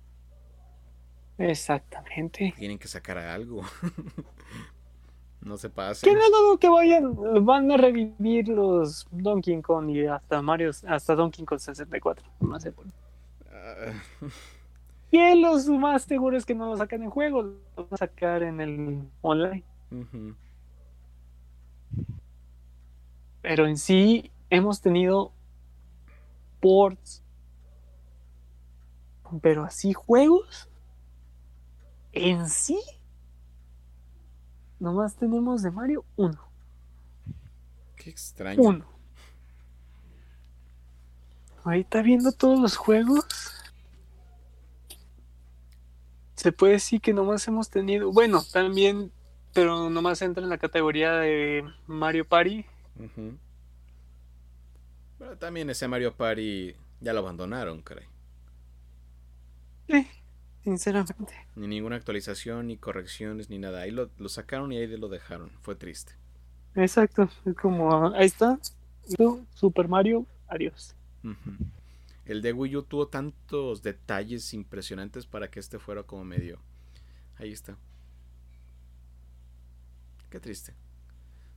Exactamente. Tienen que sacar algo. no se pasa. Que no dudo que vayan, van a revivir los Donkey Kong y hasta Mario, hasta Donkey Kong 64. No sé por Y los más seguros es que no lo sacan en juego, lo van a sacar en el online. Pero en sí hemos tenido ports. Pero así juegos en sí nomás tenemos de Mario uno. Qué extraño. Uno. Ahorita viendo todos los juegos. Se puede decir que nomás hemos tenido. Bueno, también. Pero nomás entra en la categoría de Mario Party. Pero también ese Mario Party ya lo abandonaron, caray. Sí, sinceramente. Ni ninguna actualización, ni correcciones, ni nada. Ahí lo, sacaron y ahí lo dejaron. Fue triste. Exacto. Es como, ahí está. Super Mario, adiós. El de Wii U tuvo tantos detalles impresionantes para que este fuera como medio. Ahí está. Qué triste.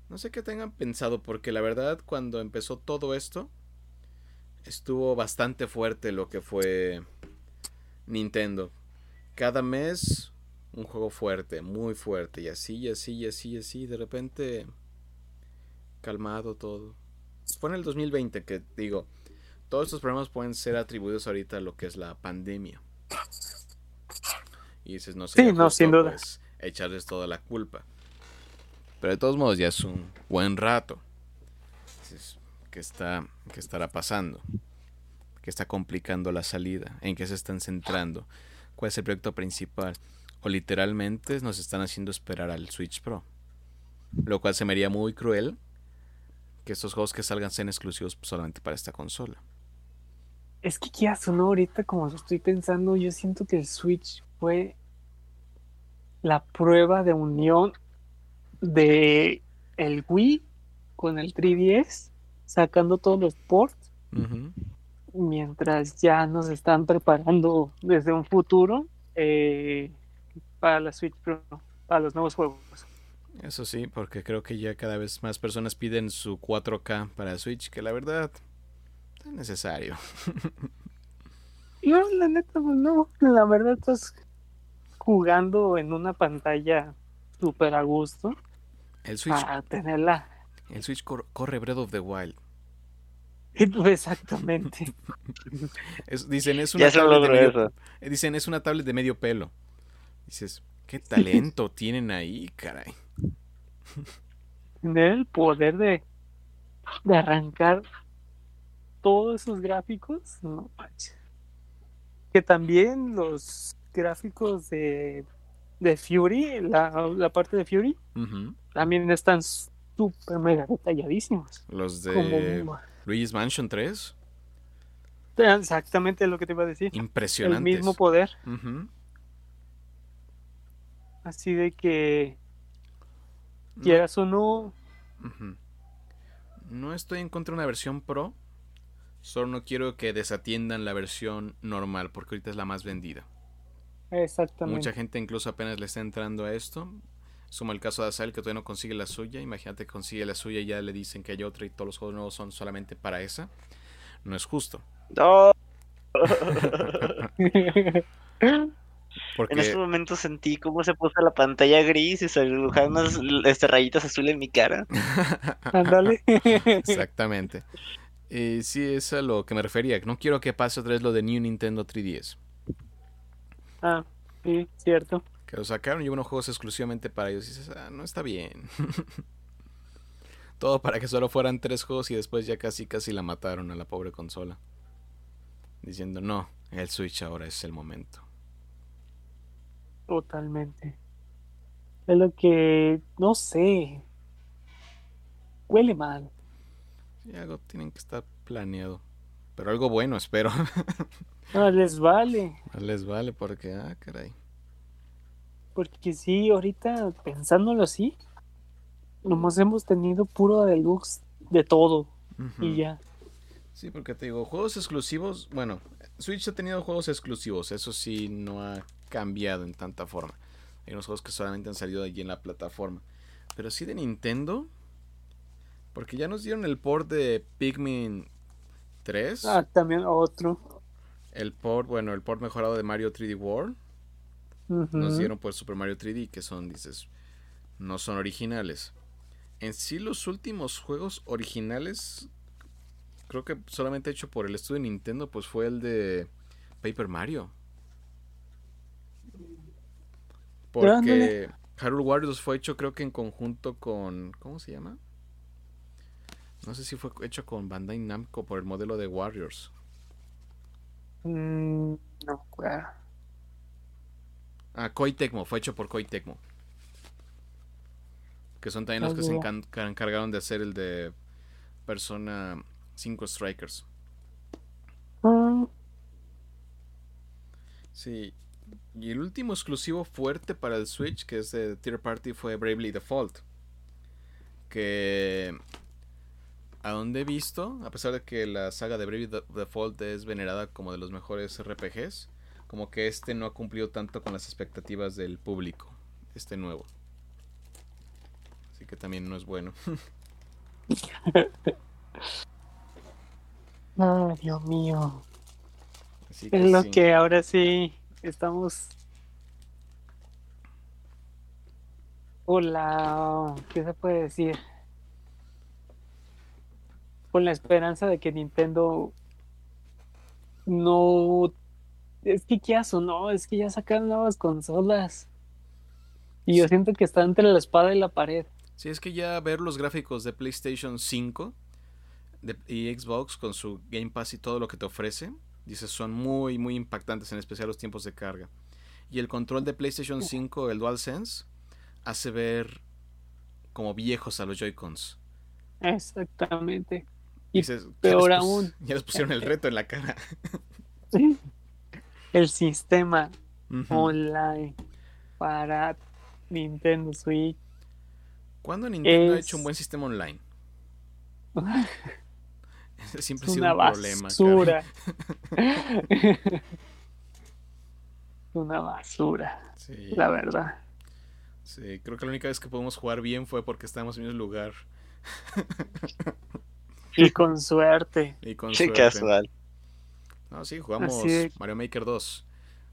No sé qué tengan pensado, porque la verdad, cuando empezó todo esto, estuvo bastante fuerte lo que fue Nintendo. Cada mes un juego fuerte, muy fuerte, y así, y así, y así, y así, de repente calmado todo. Fue en el 2020 que digo, todos estos problemas pueden ser atribuidos ahorita a lo que es la pandemia. Y dices, no sé, sí, no, sin duda. Pues, echarles toda la culpa. Pero de todos modos ya es un buen rato. ¿Qué, está, qué estará pasando? ¿Qué está complicando la salida? ¿En qué se están centrando? ¿Cuál es el proyecto principal? O literalmente nos están haciendo esperar al Switch Pro. Lo cual se me haría muy cruel que estos juegos que salgan sean exclusivos solamente para esta consola. Es que ya sonó ahorita como estoy pensando, yo siento que el Switch fue la prueba de unión de el Wii con el 3DS, sacando todos los ports, mientras ya nos están preparando desde un futuro eh, para la Switch Pro, para los nuevos juegos. Eso sí, porque creo que ya cada vez más personas piden su 4K para Switch, que la verdad es necesario. No, la neta, pues no, la verdad estás jugando en una pantalla súper a gusto. El Switch. Para tenerla. El Switch corre Breath of the Wild. Exactamente. dicen, es una tablet de medio, dicen, es una tablet de medio pelo. Dices, qué talento tienen ahí, caray. Tener el poder de, de arrancar todos esos gráficos, no Que también los gráficos de de Fury, la, la parte de Fury, también están súper mega detalladísimos. Los de Luigi's Mansion 3. Exactamente lo que te iba a decir. Impresionante. El mismo poder. Así de que quieras o no. No estoy en contra de una versión pro. Solo no quiero que desatiendan la versión normal, porque ahorita es la más vendida. Exactamente. Mucha gente incluso apenas le está entrando a esto. Suma el caso de Azael que todavía no consigue la suya. Imagínate que consigue la suya y ya le dicen que hay otra y todos los juegos nuevos son solamente para esa. No es justo. No. En ese momento sentí cómo se puso la pantalla gris y se dibujaron unas este, rayitas azules en mi cara. Ándale. Exactamente. Y sí, es a lo que me refería. No quiero que pase otra vez lo de New Nintendo 3DS. Ah, sí, cierto. Que lo sacaron y unos juegos exclusivamente para ellos. Y dices, ah, no está bien. Todo para que solo fueran tres juegos y después ya casi casi la mataron a la pobre consola. Diciendo, no, el Switch ahora es el momento. Totalmente. Es lo que, no sé, huele mal. Sí, algo tienen que estar planeado. Pero algo bueno, espero. No, les vale. No les vale porque, ah, caray. Porque sí, ahorita pensándolo así, nomás hemos tenido puro deluxe de todo. Y ya. Sí, porque te digo, juegos exclusivos, bueno, Switch ha tenido juegos exclusivos, eso sí no ha cambiado en tanta forma. Hay unos juegos que solamente han salido allí en la plataforma. Pero sí de Nintendo, porque ya nos dieron el port de Pikmin 3. Ah, también otro. El port, bueno, el port mejorado de Mario 3D World. Nos dieron pues Super Mario 3D, que son, dices, no son originales. En sí, los últimos juegos originales, creo que solamente hecho por el estudio de Nintendo, pues fue el de Paper Mario. Porque Hyrule Warriors fue hecho creo que en conjunto con... ¿Cómo se llama? No sé si fue hecho con Bandai Namco por el modelo de Warriors. Mm, no, claro. Ah, Koei Tecmo, fue hecho por Koei Tecmo. Que son también los que se encargaron de hacer el de Persona 5 Strikers. Ah. Sí, y el último exclusivo fuerte para el Switch, que es de Tier Party, fue Bravely Default. Que a donde he visto, a pesar de que la saga de Bravely Default es venerada como de los mejores RPGs, como que este no ha cumplido tanto con las expectativas del público, este nuevo. Así que también no es bueno. Ay, Dios mío. es lo que ahora sí estamos. Hola, ¿qué se puede decir? Con la esperanza de que Nintendo no. Es que qué o no, es que ya sacaron nuevas consolas. Y yo siento que está entre la espada y la pared. Sí, es que ya ver los gráficos de PlayStation 5 y Xbox con su Game Pass y todo lo que te ofrece, Dices, son muy, muy impactantes, en especial los tiempos de carga. Y el control de PlayStation 5, el DualSense, hace ver como viejos a los Joy-Cons. Exactamente. Y peor aún. Ya les pusieron el reto en la cara. el sistema online para Nintendo Switch. ¿Cuándo Nintendo ha hecho un buen sistema online? Siempre ha sido un problema. Basura. una basura. La verdad. Sí, creo que la única vez que podemos jugar bien fue porque estábamos en el mismo lugar. y con suerte. Y con Qué casual. No, sí, jugamos Mario Maker 2.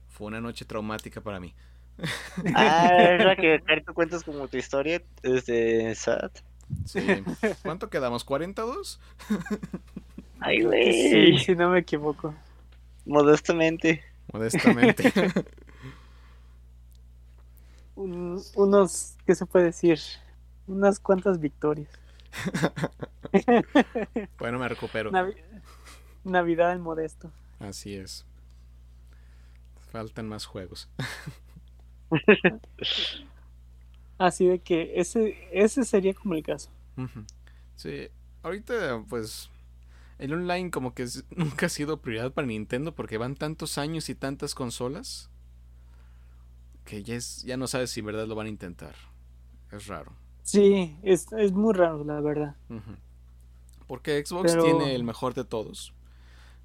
Fue una noche traumática para mí. ah, es la que tú cuentas como tu historia desde SAT. Sí. ¿Cuánto quedamos? ¿42? Ay, güey. Sí, si no me equivoco. Modestamente. Modestamente. unos, ¿qué se puede decir? Unas cuantas victorias. bueno, me recupero. Navidad en modesto. Así es. Faltan más juegos. Así de que ese, ese sería como el caso. Sí, ahorita pues el online como que nunca ha sido prioridad para Nintendo porque van tantos años y tantas consolas que ya, es, ya no sabes si en verdad lo van a intentar. Es raro. Sí, es, es muy raro, la verdad. Porque Xbox tiene el mejor de todos.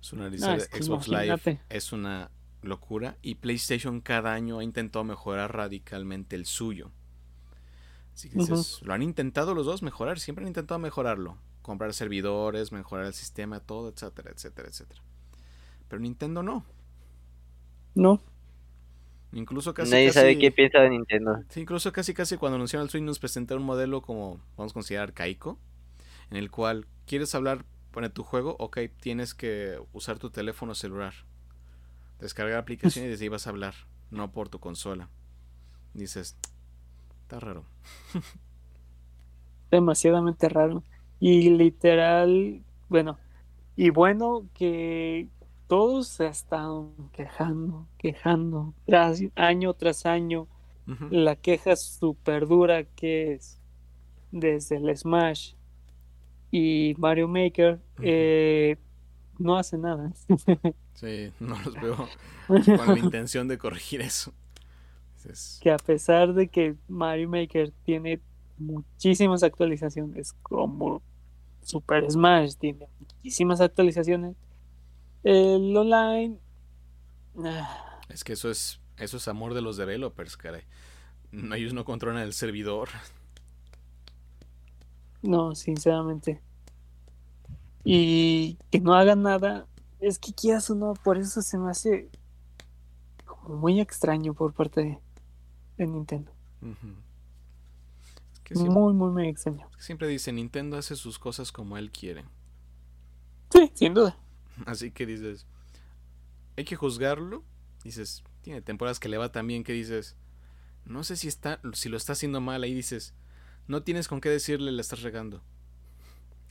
Es una lista de Xbox Live es una locura y PlayStation cada año ha intentado mejorar radicalmente el suyo. Así que dices, lo han intentado los dos mejorar, siempre han intentado mejorarlo. Comprar servidores, mejorar el sistema, todo, etcétera, etcétera, etcétera. Pero Nintendo no. No. Incluso casi. Nadie sabe qué piensa de Nintendo. Sí, incluso casi casi cuando anunciaron el Switch nos presentaron un modelo como, vamos a considerar arcaico, en el cual quieres hablar, pone tu juego, ok, tienes que usar tu teléfono celular. Descargar la aplicación y desde ahí vas a hablar, no por tu consola. Dices, está raro. Demasiadamente raro. Y literal, bueno, y bueno que todos se están quejando, quejando, tras, año tras año. La queja súper dura que es desde el Smash y Mario Maker, eh, no hace nada. sí, no los veo con la intención de corregir eso. Que a pesar de que Mario Maker tiene muchísimas actualizaciones, como Super Smash tiene muchísimas actualizaciones, el online. Ah. Es que eso es, eso es amor de los developers, caray. Ellos no controlan el servidor. No, sinceramente. Y que no hagan nada, es que quieras o no, por eso se me hace como muy extraño por parte de, Nintendo. muy, muy, muy extraño. Siempre dice, Nintendo hace sus cosas como él quiere. Sí, sin duda. Así que dices, hay que juzgarlo. Dices, tiene temporadas que le va tan bien que dices, no sé si está, si lo está haciendo mal. Ahí dices, no tienes con qué decirle, le estás regando.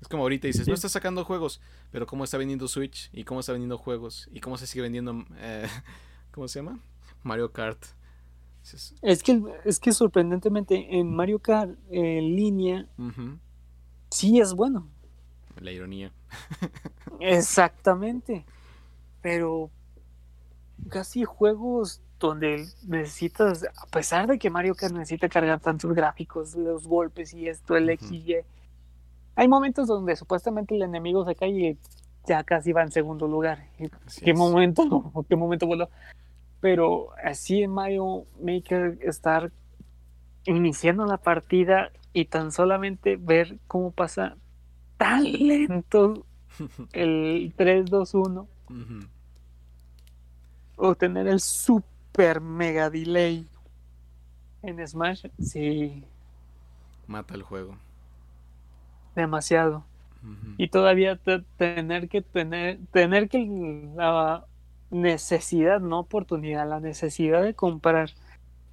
Es como ahorita dices, no está sacando juegos, pero cómo está vendiendo Switch y cómo está vendiendo juegos y cómo se sigue vendiendo, eh, ¿cómo se llama? Mario Kart. Es que, es que sorprendentemente en Mario Kart en línea sí es bueno. La ironía. Exactamente. Pero casi juegos donde necesitas, a pesar de que Mario Kart necesita cargar tantos gráficos, los golpes y esto, el X y hay momentos donde supuestamente el enemigo se cae y ya casi va en segundo lugar. ¿Qué momento? ¿Qué momento voló? Pero así en Mario Maker estar iniciando la partida y tan solamente ver cómo pasa tan lento el 3-2-1 o tener el super mega delay en Smash, sí. Mata el juego. Demasiado. Y todavía tener que tener, tener que la necesidad, no oportunidad, la necesidad de comprar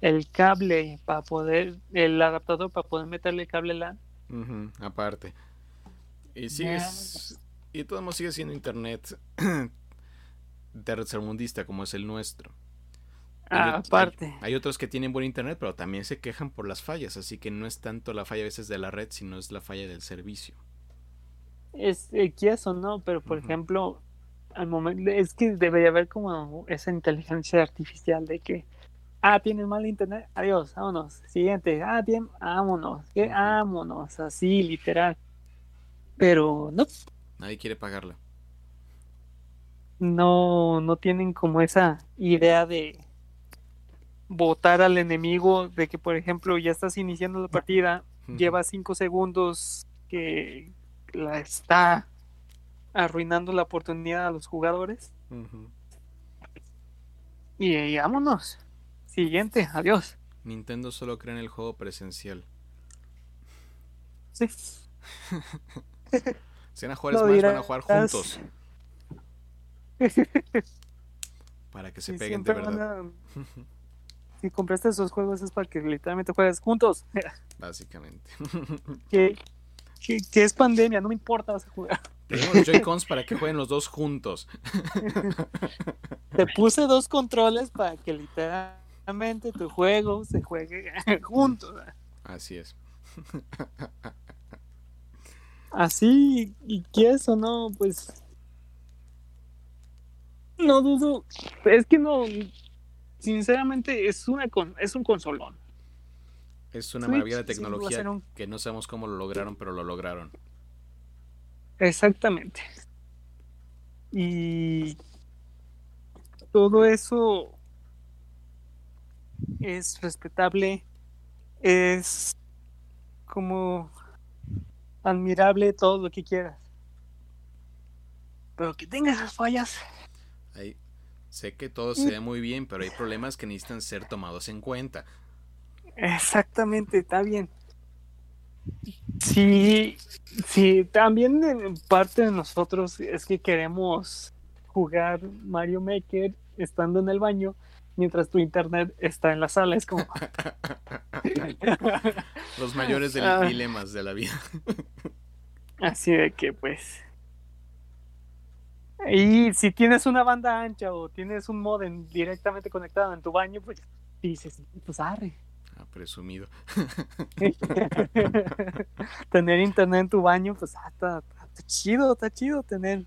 el cable para poder, el adaptador para poder meterle el cable LAN. Aparte. Y sigues. Y todo mundo sigue siendo internet tercermundista como es el nuestro. Aparte. Hay, otros que tienen buen internet, pero también se quejan por las fallas, así que no es tanto la falla a veces de la red, sino es la falla del servicio. Es eh, o no, pero por ejemplo, al momento es que debería haber como esa inteligencia artificial de que ah, tienes mal internet, adiós, vámonos. Siguiente, ah, tiene, vámonos, que vámonos, así literal. Pero no. Nadie quiere pagarla. No, no tienen como esa idea de votar al enemigo, de que por ejemplo ya estás iniciando la partida, lleva cinco segundos que la está arruinando la oportunidad a los jugadores. y, vámonos. Siguiente, adiós. Nintendo solo cree en el juego presencial. Sí. Si van a jugar Smash, van a jugar juntos. para que se peguen de verdad. Si compraste esos juegos es para que literalmente juegues juntos. Básicamente. que, es pandemia, no me importa, vas a jugar. Tenemos Joy-Cons para que jueguen los dos juntos. Te puse dos controles para que literalmente tu juego se juegue juntos. Así es. así, y que eso no, pues. No dudo. Es que no. Sinceramente, es, una con, es un consolón. Es una maravilla de tecnología que no sabemos cómo lo lograron, pero lo lograron. Exactamente. Y todo eso es respetable, es como admirable todo lo que quieras. Pero que tenga esas fallas. Sé que todo se ve muy bien, pero hay problemas que necesitan ser tomados en cuenta. Exactamente, está bien. Sí, sí, también parte de nosotros es que queremos jugar Mario Maker estando en el baño mientras tu internet está en la sala. Es como. Los mayores ah. dilemas de la vida. Así de que, pues. Y si tienes una banda ancha o tienes un modem directamente conectado en tu baño, pues dices, pues arre. Ah, presumido. tener internet en tu baño, pues ah, está, chido, está chido tener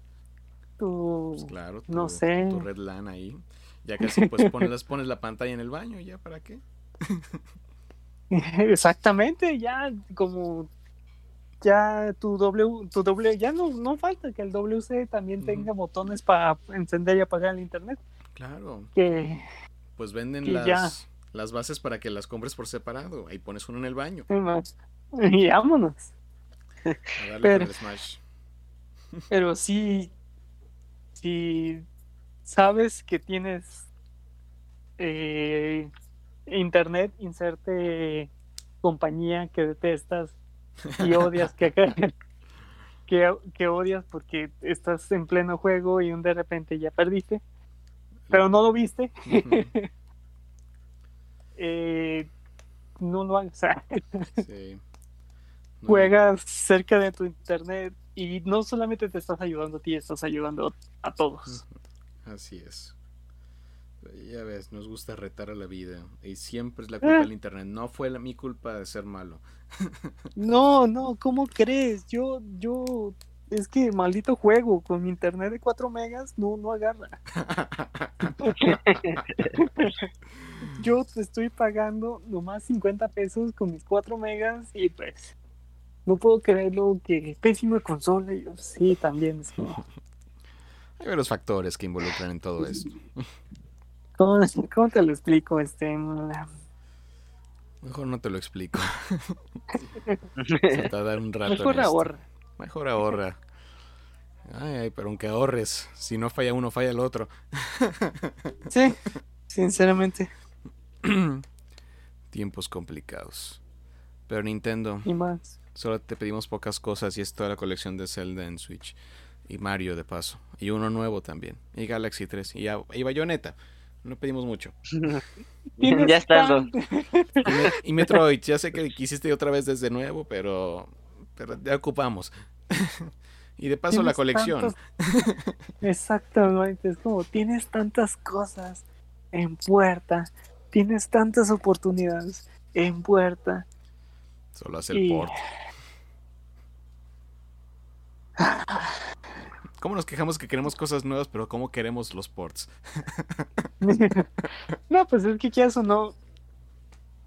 tu. Pues claro, no sé. Tu red LAN ahí. Ya casi pues pones, pones la pantalla en el baño, ¿ya para qué? Exactamente, ya como ya tu W, tu W, ya no, no falta que el WC también tenga botones para encender y apagar el internet. Claro. Que pues venden las, las bases para que las compres por separado. Ahí pones uno en el baño. Y vámonos. Pero, pero sí, si sabes que tienes eh, internet, inserte compañía que detestas y odias que, que, que odias porque estás en pleno juego y un de repente ya perdiste, pero no lo viste. eh, no lo hagas. Juegas cerca de tu internet y no solamente te estás ayudando a ti, estás ayudando a todos. Así es. Ya ves, nos gusta retar a la vida y siempre es la culpa del internet. No fue la, mi culpa de ser malo. no, no, ¿cómo crees? Yo, yo, es que maldito juego con mi internet de 4 megas no, no agarra. yo te estoy pagando nomás 50 pesos con mis 4 megas y pues no puedo creerlo que pésimo de consola. yo, sí, también. Es hay varios factores que involucran en todo esto. ¿Cómo, te lo explico? Este, Mejor no te lo explico. Se te va a dar un rato. Mejor ahorra. Mejor ahorra. Ay, ay, pero aunque ahorres, si no falla uno, falla el otro. sí, sinceramente. Tiempos complicados. Pero Nintendo. Y más. Solo te pedimos pocas cosas y es toda la colección de Zelda en Switch. Y Mario de paso. Y uno nuevo también. Y Galaxy 3. Y, y Bayonetta. No pedimos mucho. ya está. Y, Metroid. Ya sé que quisiste otra vez desde nuevo, pero, pero ya ocupamos. y de paso la colección. Exactamente. Es como tienes tantas cosas en puerta. Tienes tantas oportunidades en puerta. Solo hace el port. ¿Cómo nos quejamos que queremos cosas nuevas, pero cómo queremos los ports? no, pues es que quieras o no,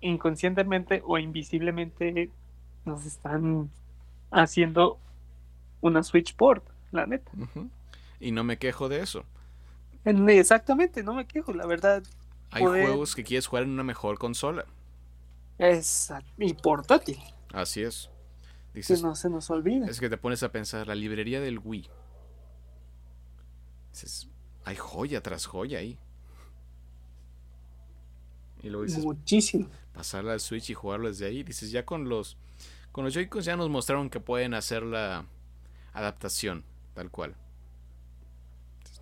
inconscientemente o invisiblemente nos están haciendo una Switch port, la neta. Y no me quejo de eso. Exactamente, no me quejo, la verdad. Hay juegos que quieres jugar en una mejor consola. Exacto, y portátil. Así es. Dices, que no se nos olvida. Es que te pones a pensar, la librería del Wii hay joya tras joya ahí. Y luego dices, Muchísimo. Pasarla al Switch y jugarlo desde ahí. Dices, ya con los. Con los Joy-Cons ya nos mostraron que pueden hacer la adaptación, tal cual.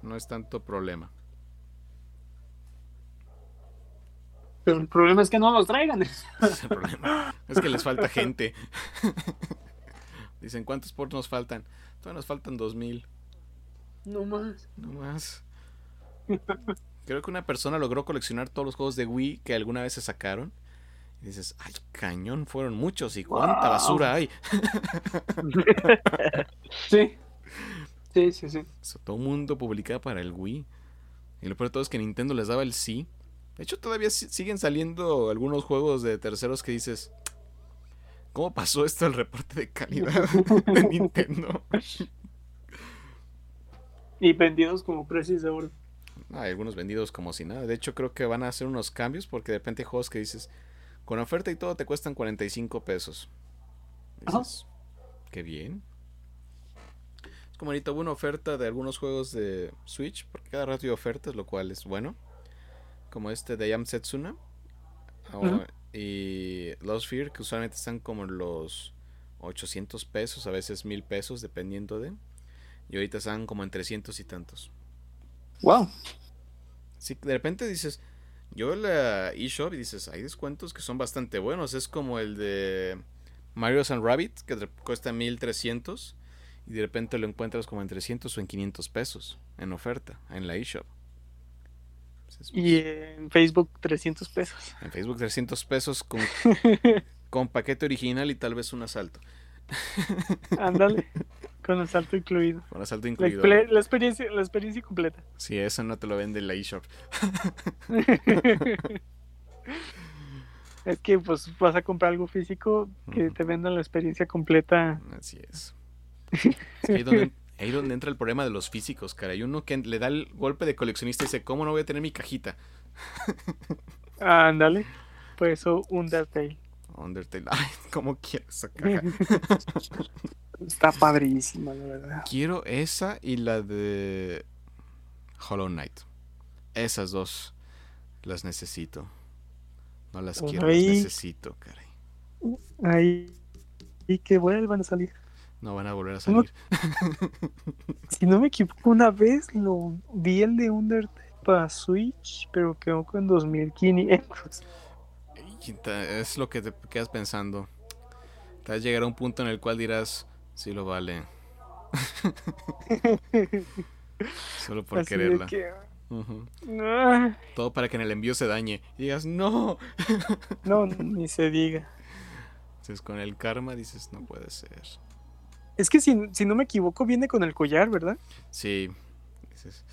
No es tanto problema. Pero el problema es que no los traigan. Es, es que les falta gente. Dicen, ¿cuántos ports nos faltan? Todavía nos faltan 2000. No más. No más. Creo que una persona logró coleccionar todos los juegos de Wii que alguna vez se sacaron. Y dices, ay, cañón, fueron muchos y cuánta basura hay. sí. Sí, sí, sí. todo el mundo publicaba para el Wii. Y lo peor de todo es que Nintendo les daba el sí. De hecho, todavía siguen saliendo algunos juegos de terceros que dices, ¿cómo pasó esto el reporte de calidad de Nintendo? Y vendidos como precios de oro. Hay algunos vendidos como si nada. De hecho, creo que van a hacer unos cambios porque de repente hay juegos que dices, con oferta y todo te cuestan 45 pesos. Dices, qué bien. Es como ahorita hubo una oferta de algunos juegos de Switch, porque cada rato hay ofertas, lo cual es bueno. Como este de Yam Setsuna. Y Lost Fear, que usualmente están como los 800 pesos, a veces 1000 pesos, dependiendo de. Y ahorita están como en 300 y tantos. Wow. Sí, de repente dices, yo la eShop y dices, hay descuentos que son bastante buenos. Es como el de Mario and Rabbit, que cuesta 1300 y de repente lo encuentras como en 300 o en 500 pesos en oferta en la eShop. y en Facebook 300 pesos. En Facebook 300 pesos con, con paquete original y tal vez un asalto. Ándale. Con asalto incluido. Con asalto incluido. La, experiencia, la experiencia completa. Sí, eso no te lo vende la eShop. es que pues vas a comprar algo físico que te vendan la experiencia completa. Así es. ahí, donde, ahí donde entra el problema de los físicos, cara. Hay uno que le da el golpe de coleccionista y dice, ¿cómo no voy a tener mi cajita? Ándale. Por eso Undertale. Undertale. Ay, ¿cómo quiero esa caja? Está padrísima, la verdad. Quiero esa y la de Hollow Knight. Esas dos las necesito. No las quiero, las necesito, caray. Ahí. Y que vuelvan a salir. No van a volver a salir. si no me equivoco, una vez lo vi el de Undertale para Switch, pero quedó con 2500. Es lo que te quedas pensando. Te vas a llegar a un punto en el cual dirás, Sí lo vale. Solo por quererla. Todo para que en el envío se dañe. Y digas, no. no, ni se diga. Entonces con el karma dices, no puede ser. Es que si, si no me equivoco, viene con el collar, ¿verdad? Sí. Dices,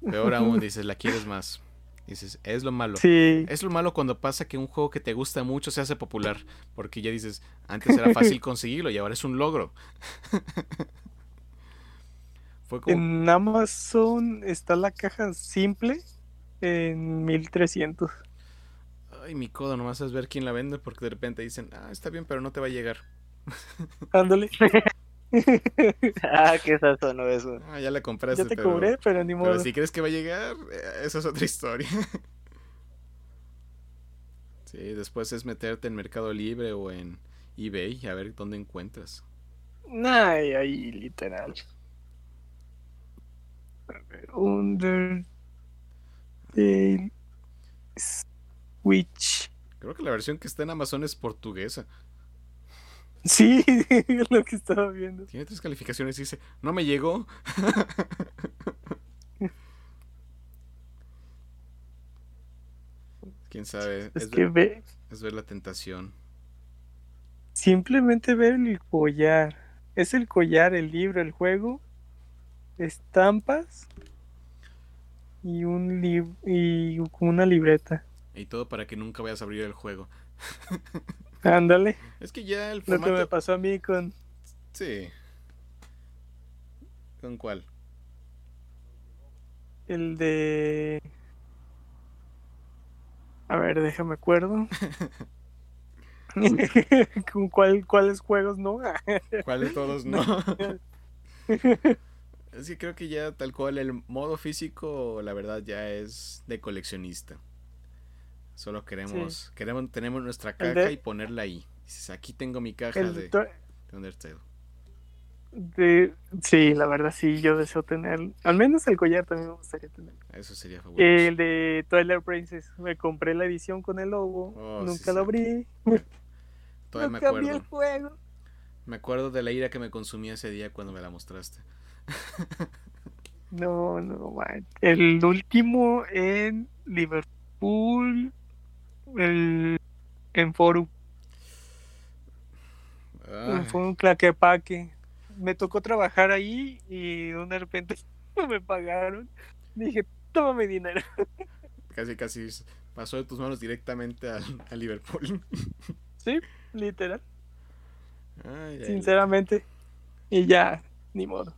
peor aún, dices, la quieres más. Dices, es lo malo. Sí. Es lo malo cuando pasa que un juego que te gusta mucho se hace popular. Porque ya dices, antes era fácil conseguirlo y ahora es un logro. En Amazon está la caja simple en 1300. Ay, mi codo, nomás es ver quién la vende porque de repente dicen, ah, está bien, pero no te va a llegar. Ándale. ah, qué no eso. Ah, ya la compraste. Ya te cobré, pero ni modo. Pero si crees que va a llegar, eh, esa es otra historia. sí, después es meterte en Mercado Libre o en eBay a ver dónde encuentras. Ay, ahí, literal. A ver, Under. Switch. Creo que la versión que está en Amazon es portuguesa. Sí, es lo que estaba viendo. Tiene tres calificaciones y dice, no me llegó. Quién sabe. Es, que ve. Es ver la tentación. Simplemente ver el collar. Es el collar, el libro, el juego, estampas y un libro y una libreta. Y todo para que nunca vayas a abrir el juego. Ándale. Es que ya el formato... Lo que me pasó a mí con... Sí. ¿Con cuál? El de... A ver, déjame acuerdo. ¿Con cuál, cuáles juegos no? ¿Cuáles todos no? es que creo que ya tal cual el modo físico, la verdad, ya es de coleccionista. Solo queremos, queremos, tenemos nuestra caja y ponerla ahí. Dices, aquí tengo mi caja de, de, Undertale. sí, la verdad sí, yo deseo tener, al menos el collar también me gustaría tener. Eso sería fabuloso. El de Twilight Princess, me compré la edición con el logo, oh, nunca lo abrí. Todavía me acuerdo. el juego. Me acuerdo de la ira que me consumía ese día cuando me la mostraste. no, no, man. El último en Liverpool el en Forum. Fue un claquepaque. Me tocó trabajar ahí y de repente me pagaron. Dije, toma mi dinero. casi, casi pasó de tus manos directamente al, a Liverpool. Sí, literal, Ay, ay, sinceramente. Y ya, ni modo.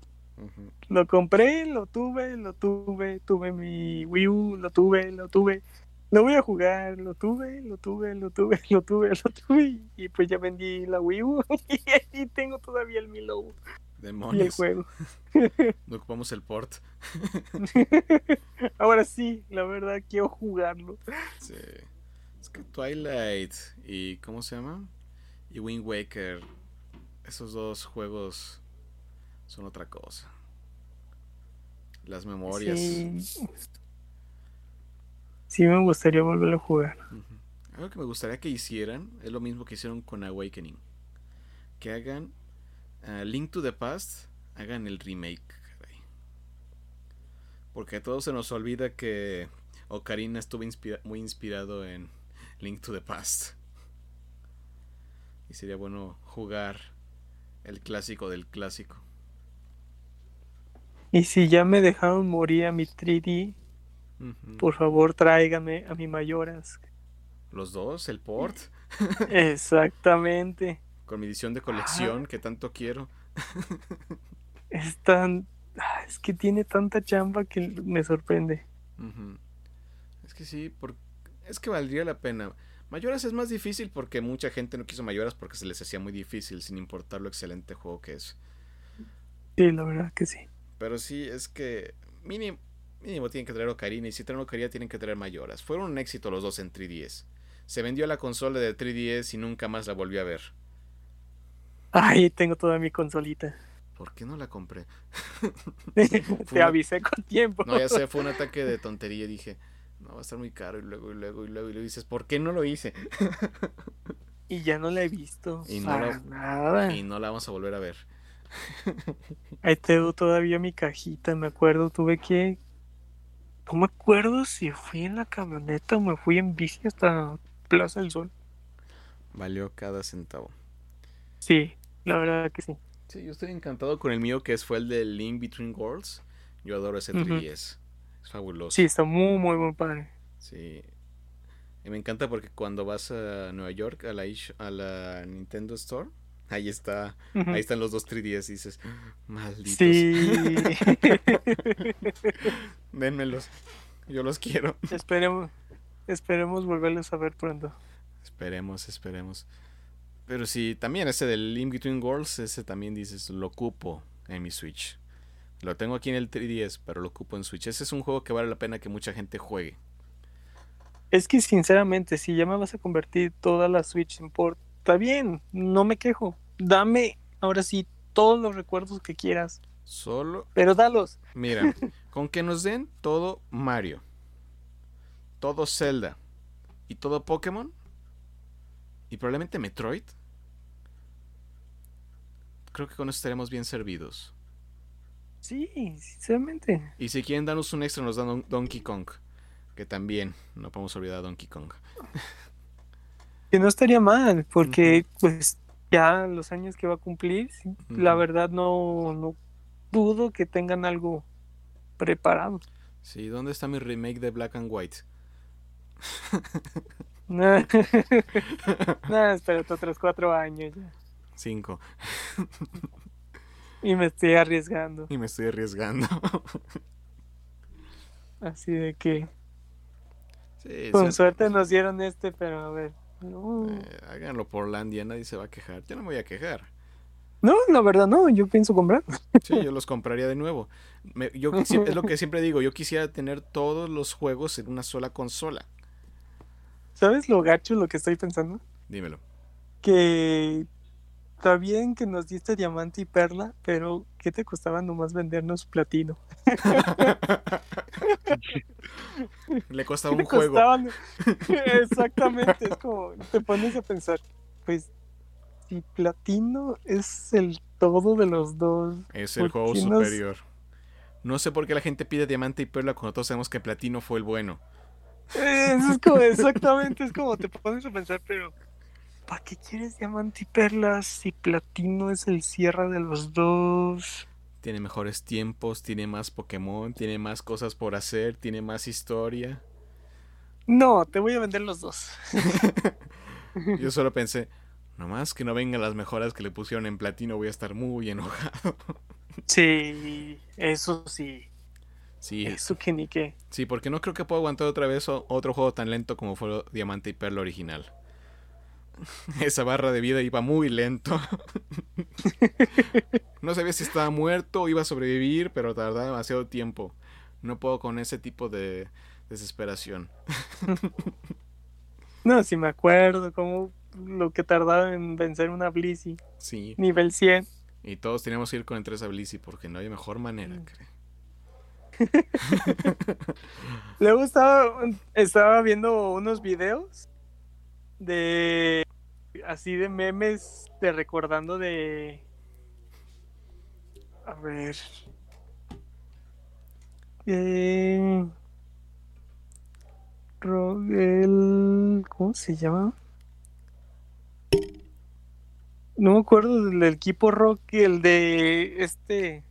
Lo compré, lo tuve, lo tuve, tuve mi Wii U, lo tuve, lo tuve. Lo voy a jugar, lo tuve, lo tuve, lo tuve, lo tuve, lo tuve. Y pues ya vendí la Wii U y ahí tengo todavía el Mi Lobo y el Demonios. juego. No ocupamos el port. Ahora sí, la verdad quiero jugarlo. Sí. Es que Twilight y. ¿Cómo se llama? Y Wind Waker. Esos dos juegos son otra cosa. Las memorias. Sí. Sí me gustaría volverlo a jugar. Algo que me gustaría que hicieran es lo mismo que hicieron con Awakening. Que hagan ah, Link to the Past, hagan el remake. caray. Porque a todos se nos olvida que Ocarina estuvo inspira- muy inspirado en Link to the Past. Y sería bueno jugar el clásico del clásico. Y si ya me dejaron morir a mi 3D, Por favor tráigame a mi Mayoras. Los dos, el port, Exactamente. con mi edición de colección que tanto quiero. Es tan... ah, Es que tiene tanta chamba que me sorprende. Es que sí, por- es que valdría la pena. Mayoras es más difícil porque mucha gente no quiso Mayoras porque se les hacía muy difícil, sin importar lo excelente juego que es. Sí, la verdad que sí. Pero sí, es que mínimo, mínimo tienen que traer Ocarina y si traen Ocarina tienen que traer Mayoras. Fueron un éxito los dos en 3DS. Se vendió la consola de 3DS y nunca más la volví a ver. Ay, tengo toda mi consolita. ¿Por qué no la compré? Te avisé con tiempo. No, ya sé, fue un ataque de tontería. Dije, no, va a estar muy caro. Y luego, y luego, y luego, y luego dices, ¿por qué no lo hice? Y ya no la he visto. Y no para la- nada. Y no la vamos a volver a ver. Ahí tengo todavía mi cajita, me acuerdo, tuve que... No me acuerdo si fui en la camioneta o me fui en bici hasta Plaza del Sol. Valió cada centavo. Sí, la verdad que sí. Sí, yo estoy encantado con el mío que es, fue el de Link Between Worlds. Yo adoro ese Ujú. 3DS. Es fabuloso. Sí, está muy, muy, muy padre. Sí. Y me encanta porque cuando vas a Nueva York, a la, ish- a la Nintendo Store, ahí está, ahí están los dos 3DS y dices, malditos, Sí. dénmelos, yo los quiero. esperemos, esperemos volverlos a ver pronto. Esperemos, esperemos. Pero sí, también ese del Link Between Worlds, ese también dices, lo ocupo en mi Switch. Lo tengo aquí en el 3DS, pero lo ocupo en Switch. Ese es un juego que vale la pena que mucha gente juegue. Es que sinceramente, si ya me vas a convertir toda la Switch en port, está bien, no me quejo. Dame ahora sí todos los recuerdos que quieras, Solo, pero dalos. mira, con que nos den todo Mario, todo Zelda y todo Pokémon y probablemente Metroid, creo que con eso estaremos bien servidos. Sí, sinceramente. Y si quieren darnos un extra, nos dan Don- Donkey Kong. Que también, no podemos olvidar a Donkey Kong. Que no estaría mal, porque pues ya los años que va a cumplir, la verdad no, no dudo que tengan algo preparado. Sí, ¿dónde está mi remake de Black and White? no, espérate otros cuatro años ya. Cinco. Y me estoy arriesgando. Y me estoy arriesgando. Así de que sí, con suerte nos dieron este, pero a ver. No, eh, háganlo por Landia, nadie se va a quejar. Yo no me voy a quejar. no, la verdad no, yo pienso comprar. Sí, yo los compraría de nuevo. Me- yo es lo que siempre digo, yo quisiera tener todos los juegos en una sola consola. ¿Sabes lo gacho lo que estoy pensando? Dímelo. Que está bien que nos diste diamante y perla, pero ¿qué te costaba nomás vendernos platino? Le costaba un ¿Qué juego. costaban? Exactamente, es como te pones a pensar, pues si platino es el todo de los dos, Es el ¿por juego superior. No sé por qué la gente pide diamante y perla cuando todos sabemos que platino fue el bueno. Eh, Eso es como exactamente, es como te pones a pensar, pero ¿para qué quieres diamante y perlas si platino es el cierre de los dos? Tiene mejores tiempos, tiene más Pokémon, tiene más cosas por hacer, tiene más historia. No, te voy a vender los dos. Yo solo pensé, nomás que no vengan las mejoras que le pusieron en platino, voy a estar muy enojado. Sí, eso sí. Sí. Eso que ni qué. Sí, porque no creo que pueda aguantar otra vez otro juego tan lento como fue Diamante y Perla original. Esa barra de vida iba muy lento. no sabía si estaba muerto o iba a sobrevivir, pero tardaba demasiado tiempo. No puedo con ese tipo de desesperación. no, si me acuerdo como lo que tardaba en vencer una Blissey. Sí. Nivel 100. Y todos teníamos que ir con el 3 a Blissey porque no hay mejor manera, mm. Luego estaba, estaba viendo unos videos de así de memes de recordando de a ver eh, ¿cómo se llama? No me acuerdo del equipo Rock, el de este,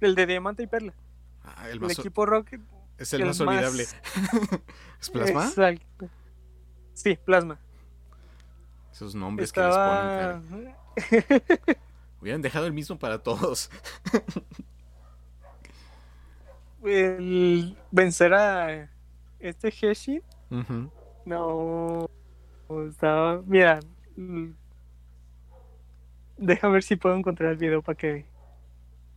el de Diamante y Perla. Ah, el, equipo Rock es el, más olvidable. ¿Es Plasma? Exacto. Sí, Plasma. Esos nombres que les ponen. Hubieran dejado el mismo para todos. el vencer a este Heshi. No. Estaba. Mira, Deja ver si puedo encontrar el video para que.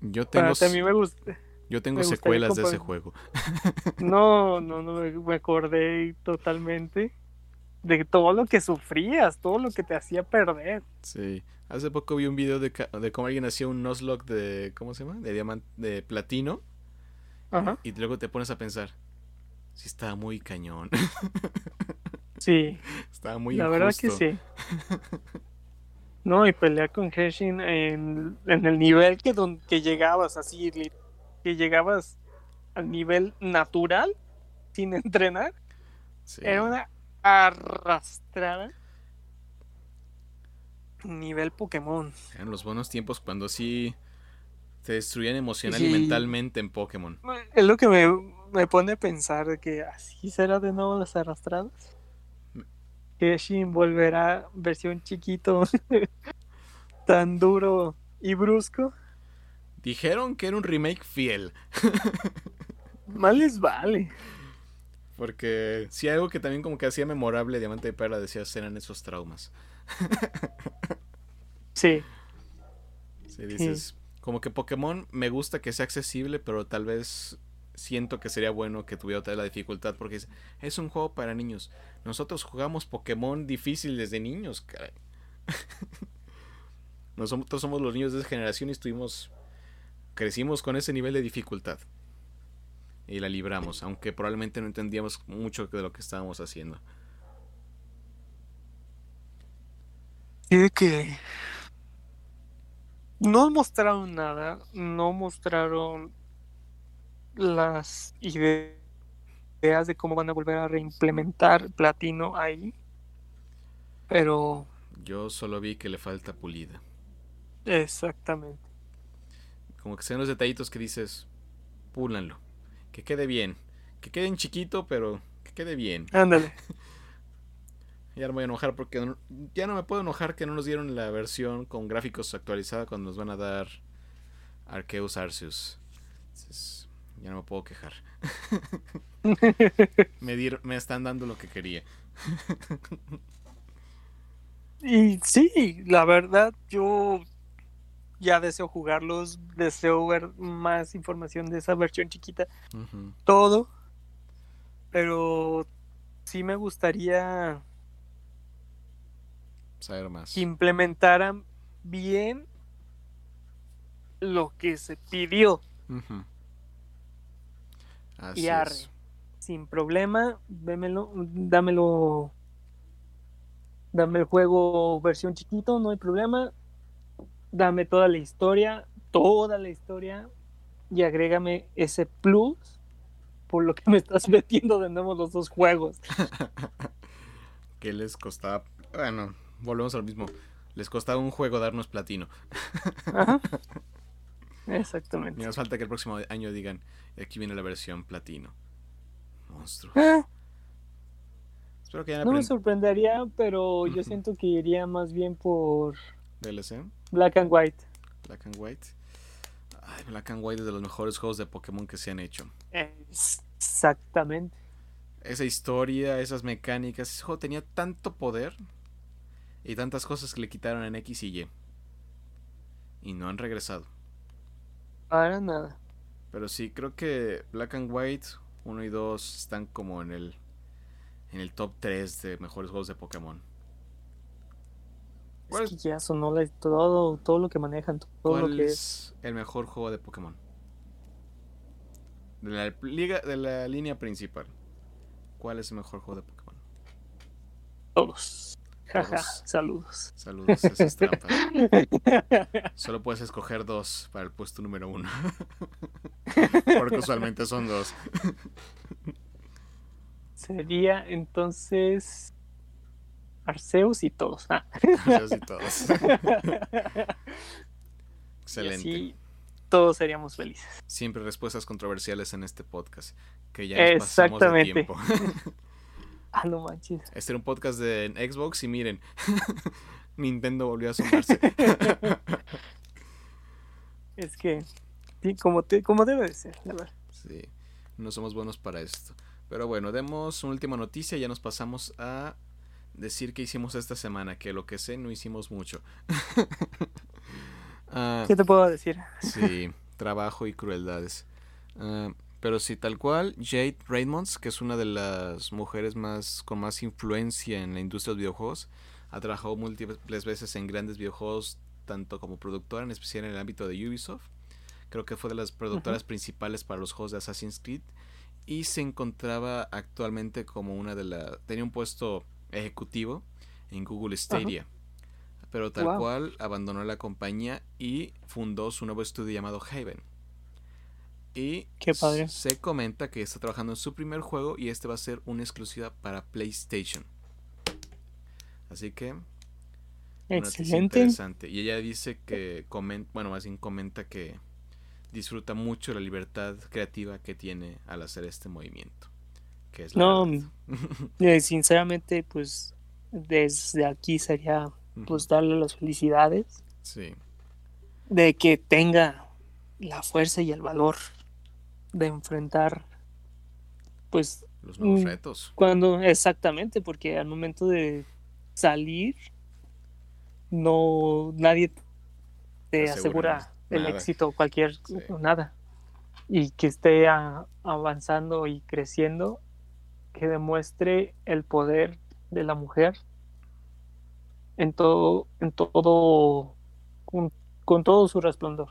Yo tengo. a mí me gusta. Yo tengo secuelas de ese juego. No, no, no, me acordé totalmente de todo lo que sufrías, todo lo que te hacía perder. Sí. Hace poco vi un video de, de cómo alguien hacía un Nuzlocke de. ¿Cómo se llama? De diamante. de platino. Ajá. Y luego te pones a pensar. Sí, estaba muy cañón. Sí. Estaba muy La verdad que sí. No, y pelear con Henshin en, el nivel que, que llegabas, así, que llegabas al nivel natural, sin entrenar. Era una arrastrada. Nivel Pokémon. Eran los buenos tiempos cuando sí te destruían emocional y mentalmente en Pokémon. Es lo que me, me pone a pensar que así será de nuevo las arrastradas. Shin volverá versión chiquito, tan duro y brusco. Dijeron que era un remake fiel. Mal les vale. Porque si algo que también como que hacía memorable Diamante de Perla decías eran esos traumas. sí. Sí, dices, como que Pokémon me gusta que sea accesible, pero tal vez siento que sería bueno que tuviera otra la dificultad porque es, un juego para niños. Nosotros jugamos Pokémon difícil desde niños, caray. Nosotros somos los niños de esa generación y estuvimos crecimos con ese nivel de dificultad. Y la libramos, aunque probablemente no entendíamos mucho de lo que estábamos haciendo. Y que no mostraron nada, no mostraron las ideas de cómo van a volver a reimplementar platino ahí. Pero... Yo solo vi que le falta pulida. Exactamente. Como que sean los detallitos que dices, púlanlo. Que quede bien. Que quede en chiquito, pero que quede bien. Ándale. ya no me voy a enojar porque ya no me puedo enojar que no nos dieron la versión con gráficos actualizada cuando nos van a dar Arceus Arceus. Ya no me puedo quejar. me, me están dando lo que quería. y sí, la verdad, yo ya deseo jugarlos, deseo ver más información de esa versión chiquita. Todo. Pero sí me gustaría saber más. Que implementaran bien lo que se pidió y arre. Sin problema, vémelo, dámelo. Dame el juego versión chiquito, no hay problema. Dame toda la historia, toda la historia. Y agrégame ese plus por lo que me estás metiendo de nuevo los dos juegos. ¿Qué les costaba? Bueno, volvemos a lo mismo. Les costaba un juego darnos platino. Exactamente. Y nos falta que el próximo año digan, aquí viene la versión platino. Monstruos. Eh. Espero que no me sorprendería, pero yo siento que iría más bien por... DLC. Black and White. Black and White. Ay, Black and White es de los mejores juegos de Pokémon que se han hecho. Exactamente. Esa historia, esas mecánicas, ese juego tenía tanto poder y tantas cosas que le quitaron en X y Y. Y no han regresado. Para nada. Pero sí, creo que Black and White 1 y 2 están como en el en el top 3 de mejores juegos de Pokémon. Es que ya sonó todo, todo lo que manejan, todo lo que es, el mejor juego de Pokémon? De la, liga, de la línea principal. ¿Cuál es el mejor juego de Pokémon? Todos. Jaja, saludos. Saludos, esa es trampa. Solo puedes escoger dos para el puesto número uno. Porque usualmente son dos. Sería entonces Arceus y todos. Ah. Arceus y todos. Excelente. todos seríamos felices. Siempre respuestas controversiales en este podcast. Que ya nos pasamos de tiempo. ah, no manches. Este era un podcast de Xbox y miren, Nintendo volvió a asomarse. es que, como, te, como debe de ser, la verdad. Sí, no somos buenos para esto. Pero bueno, demos una última noticia y ya nos pasamos a decir qué hicimos esta semana, que lo que sé no hicimos mucho. Ah, ¿Qué te puedo decir? sí, trabajo y crueldades. Ah, pero sí, tal cual, Jade Raymonds, que es una de las mujeres más con más influencia en la industria de los videojuegos, ha trabajado múltiples veces en grandes videojuegos, tanto como productora, en especial en el ámbito de Ubisoft. Creo que fue de las productoras principales para los juegos de Assassin's Creed y se encontraba actualmente como una de las... tenía un puesto ejecutivo en Google Stadia. Pero tal cual abandonó la compañía y fundó su nuevo estudio llamado Haven. Y se comenta que está trabajando en su primer juego y este va a ser una exclusiva para PlayStation. Así que Excelente. interesante. Y ella dice que comenta, bueno, más bien comenta que disfruta mucho la libertad creativa que tiene al hacer este movimiento. Que es no, eh, sinceramente, pues desde aquí sería pues darle las felicidades. Sí. De que tenga la fuerza y el valor de enfrentar pues los nuevos mm, retos. Cuando exactamente, porque al momento de salir no nadie te, asegura el éxito, cualquier, nada. Y que esté avanzando y creciendo, que demuestre el poder de la mujer en todo, en todo, con, todo su resplandor.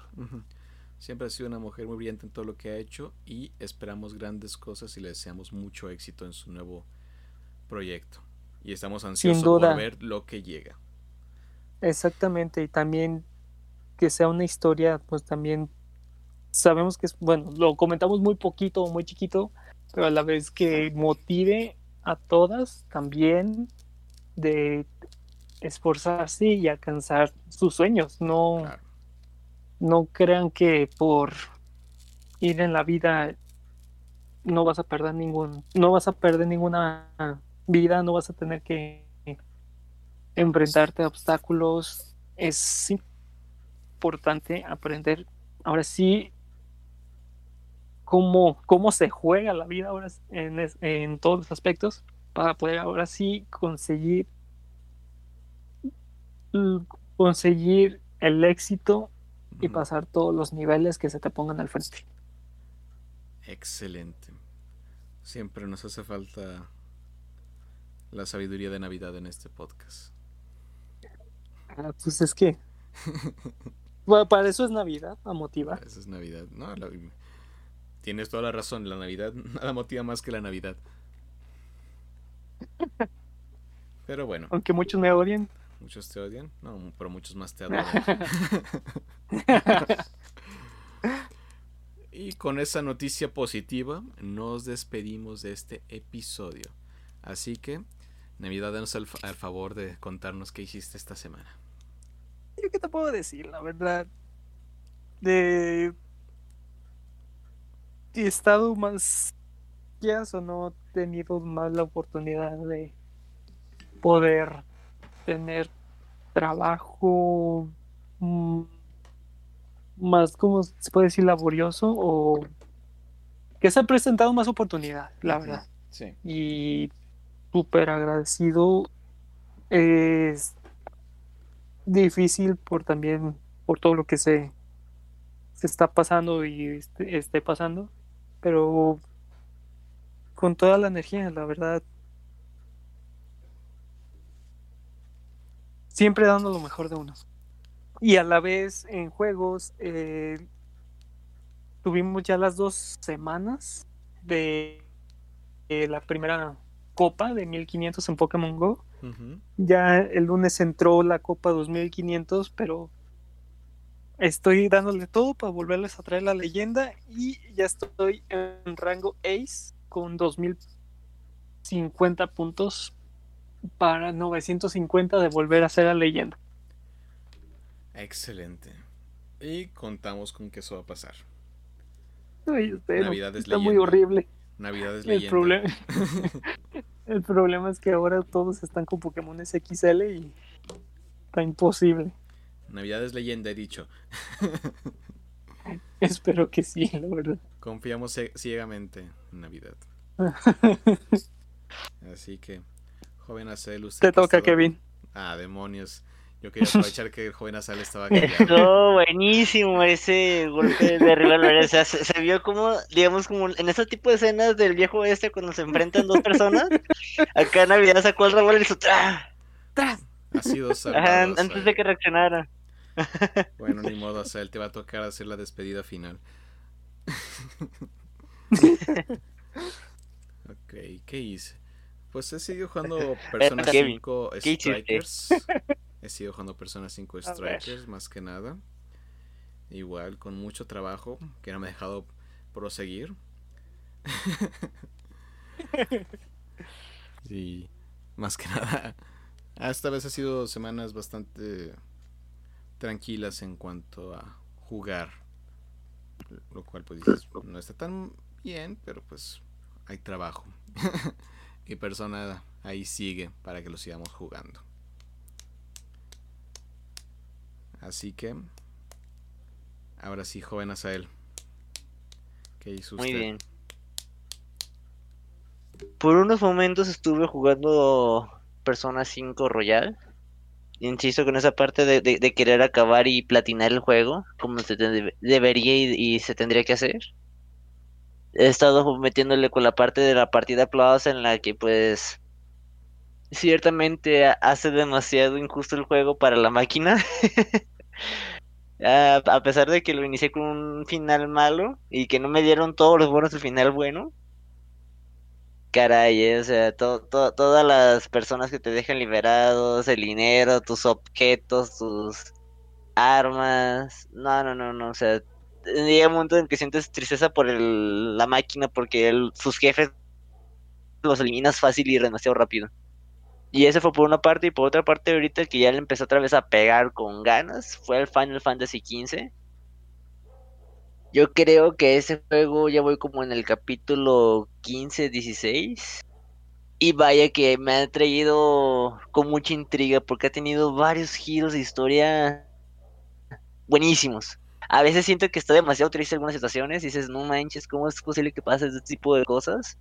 Siempre ha sido una mujer muy brillante en todo lo que ha hecho y esperamos grandes cosas y le deseamos mucho éxito en su nuevo proyecto. Y estamos ansiosos por ver lo que llega. Exactamente, y también que sea una historia, pues también sabemos que es, bueno, lo comentamos muy poquito, muy chiquito, pero a la vez que motive a todas también de esforzarse y alcanzar sus sueños. No, no crean que por ir en la vida no vas a perder ningún, no vas a perder ninguna vida, no vas a tener que enfrentarte a obstáculos. Es importante aprender ahora sí cómo, cómo se juega la vida ahora en, en todos los aspectos para poder ahora sí conseguir conseguir el éxito y pasar todos los niveles que se te pongan al frente. Excelente. Siempre nos hace falta la sabiduría de Navidad en este podcast. Ah, pues es que para eso es Navidad, a motivar. eso es Navidad. No, tienes toda la razón. La Navidad nada motiva más que la Navidad. Pero bueno. Aunque muchos me odien. Muchos te odian. No, pero muchos más te adoran. y con esa noticia positiva nos despedimos de este episodio. Así que Navidad, danos el, favor de contarnos qué hiciste esta semana. Yo qué te puedo decir, la verdad. De... He estado más... Ya o no he tenido más la oportunidad de poder tener trabajo mm, más, como se puede decir, laborioso o que se ha presentado más oportunidad, la verdad. Sí. Y súper agradecido. Es difícil por también, por todo lo que se, se está pasando y este, esté pasando, pero con toda la energía, la verdad. Siempre dando lo mejor de uno. Y a la vez en juegos eh, tuvimos ya las dos semanas de, la primera copa de 1500 en Pokémon Go. Ya el lunes entró la copa 2500, pero estoy dándole todo para volverles a traer la leyenda y ya estoy en rango Ace con 2050 puntos para 950 de volver a ser la leyenda. Excelente. Y contamos con que eso va a pasar. Navidad es está muy horrible. Navidad es el Problema... el problema es que ahora todos están con Pokémon XL y está imposible. Navidad es leyenda, he dicho. Espero que sí, la verdad. Confiamos ciegamente en Navidad. Así que, joven Acel, usted. Te toca, Kevin. Ah, demonios. Yo quería aprovechar que el joven Azal estaba callado. buenísimo ese golpe de rival. O sea, se, vio como, digamos, como en ese tipo de escenas del viejo este cuando se enfrentan dos personas. Acá Navidad sacó el revolver y hizo ¡tra! ¡tra! Ha sido antes de que reaccionara. Bueno, ni modo, o sea, él te va a tocar hacer la despedida final. ok, ¿qué hice? Pues he seguido jugando Persona 5 Strikers. He sido jugando Persona 5 Strikers más que nada. Igual, con mucho trabajo, que no me ha dejado proseguir. y más que nada, esta vez ha sido semanas bastante tranquilas en cuanto a jugar. Lo cual pues no está tan bien, pero pues hay trabajo. y persona ahí sigue para que lo sigamos jugando. Así que, ahora sí, joven Asael. ¿Qué hizo usted? Muy bien. Por unos momentos estuve jugando Persona 5 Royal. Insisto con esa parte de, querer acabar y platinar el juego, como se debería y, se tendría que hacer. He estado metiéndole con la parte de la partida Plus en la que pues ciertamente hace demasiado injusto el juego para la máquina. a pesar de que lo inicié con un final malo y que no me dieron todos los buenos el final bueno. Caray, eh, o sea, todas las personas que te dejan liberados, el dinero, tus objetos, tus armas. No, no, no, no. O sea, llega un momento en que sientes tristeza por la máquina porque sus jefes los eliminas fácil y demasiado rápido. Y ese fue por una parte, y por otra parte, ahorita que ya le empezó otra vez a pegar con ganas, fue el Final Fantasy XV. Yo creo que ese juego ya voy como en el capítulo 15, 16. Y vaya que me ha traído con mucha intriga porque ha tenido varios giros de historia buenísimos. A veces siento que está demasiado triste en algunas situaciones y dices, no manches, ¿cómo es posible que pase este tipo de cosas?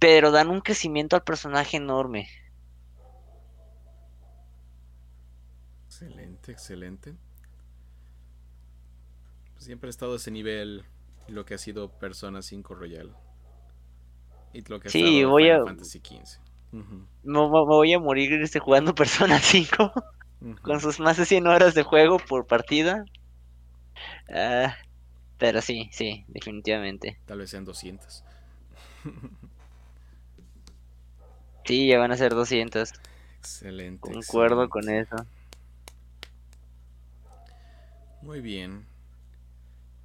Pero dan un crecimiento al personaje enorme. Excelente, excelente. Pues siempre ha estado ese nivel lo que ha sido Persona 5 Royal. Y lo que ha sí, voy a... Fantasy XV. me, voy a morir este, jugando Persona 5 con sus más de 100 horas de juego por partida. Ah, pero sí, sí, definitivamente. Tal vez sean 200. sí, ya van a ser 200. Excelente. Concuerdo con eso. Muy bien.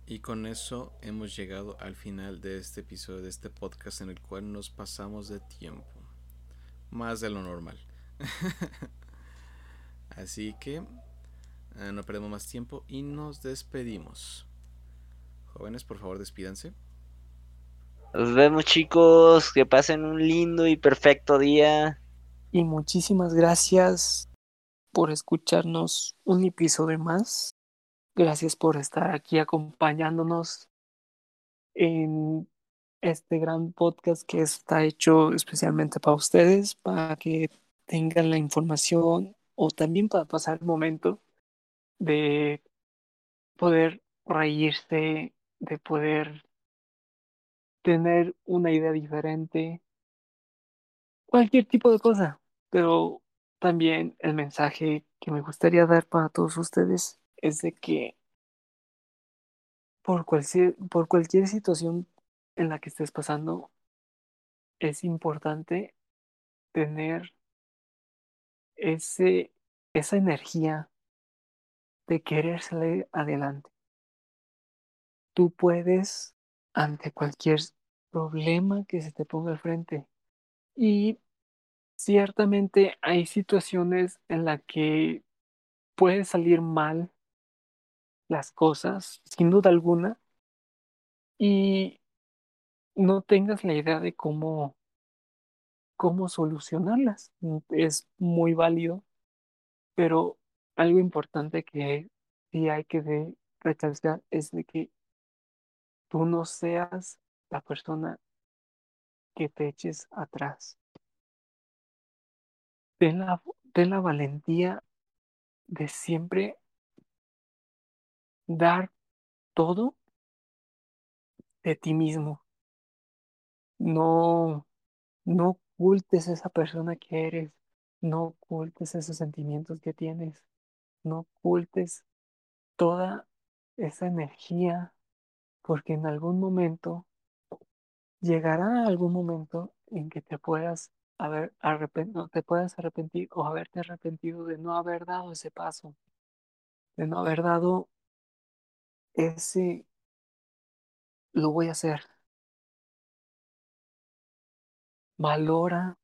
Y con eso hemos llegado al final de este episodio de este podcast en el cual nos pasamos de tiempo. más de lo normal. Así que eh, no perdemos más tiempo y nos despedimos. Jóvenes, por favor, despídanse. Nos vemos chicos, que pasen un lindo y perfecto día. Y muchísimas gracias por escucharnos un episodio más. Gracias por estar aquí acompañándonos en este gran podcast que está hecho especialmente para ustedes, para que tengan la información o también para pasar el momento de poder reírse, de poder tener una idea diferente, cualquier tipo de cosa, pero también el mensaje que me gustaría dar para todos ustedes es de que por cualquier, por cualquier situación en la que estés pasando, es importante tener ese, esa energía de querer salir adelante. Tú puedes ante cualquier problema que se te ponga al frente. Y ciertamente hay situaciones en las que puede salir mal las cosas, sin duda alguna, y no tengas la idea de cómo, cómo solucionarlas. Es muy válido, pero algo importante que sí hay que recalcar es de que tú no seas la persona que te eches atrás. Ten la, ten la valentía de siempre dar todo de ti mismo. No, no ocultes esa persona que eres, no ocultes esos sentimientos que tienes, no ocultes toda esa energía, porque en algún momento llegará algún momento en que te puedas haber arrepentido, te puedas arrepentir o haberte arrepentido de no haber dado ese paso, de no haber dado ese lo voy a hacer. Valora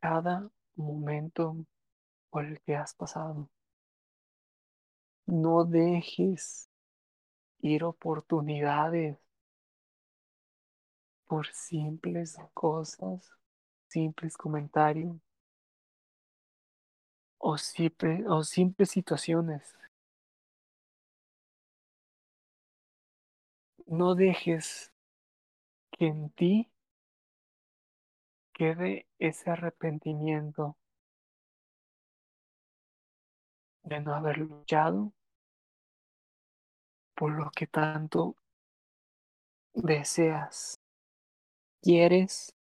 cada momento por el que has pasado. No dejes ir oportunidades por simples cosas, simples comentarios o, simple, o simples situaciones. No dejes que en ti quede ese arrepentimiento de no haber luchado por lo que tanto deseas, quieres,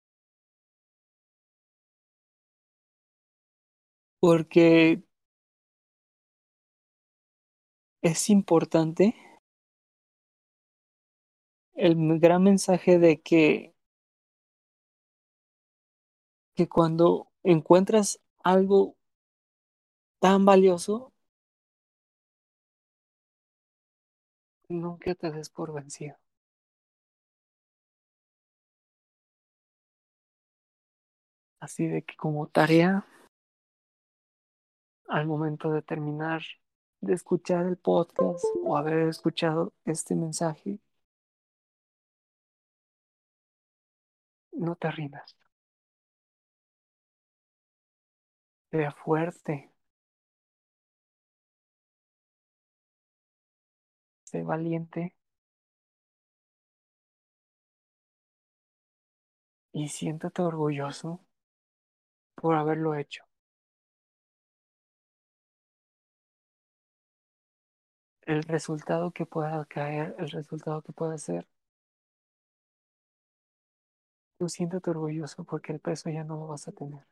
porque es importante el gran mensaje de que que cuando encuentras algo tan valioso, nunca te des por vencido. Así de que como tarea, al momento de terminar de escuchar el podcast o haber escuchado este mensaje, no te rindas. Sea fuerte. Sé valiente. Y siéntate orgulloso por haberlo hecho. El resultado que pueda caer, el resultado que pueda ser, tú siéntate orgulloso porque el peso ya no lo vas a tener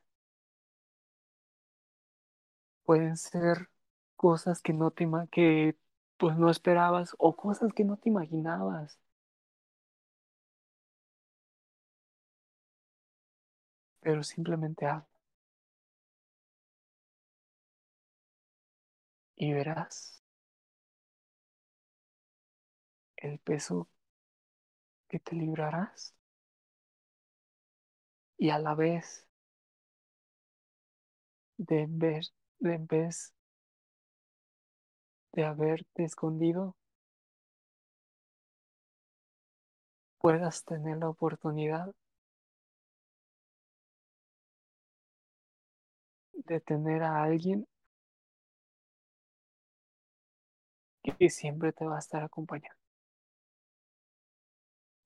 pueden ser cosas que no te que pues no esperabas o cosas que no te imaginabas. Pero simplemente hazlo. Y verás el peso que te librarás y a la vez de ver, de en vez de haberte escondido, puedas tener la oportunidad de tener a alguien que siempre te va a estar acompañando.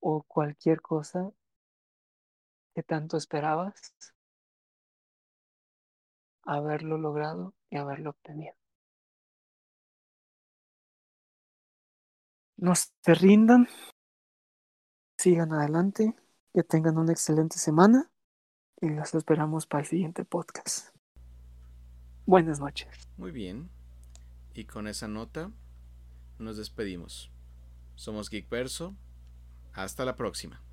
O cualquier cosa que tanto esperabas, haberlo logrado y haberlo obtenido. No se rindan, sigan adelante, que tengan una excelente semana y los esperamos para el siguiente podcast. Buenas noches. Muy bien. Y con esa nota nos despedimos. Somos Geek Verso. Hasta la próxima.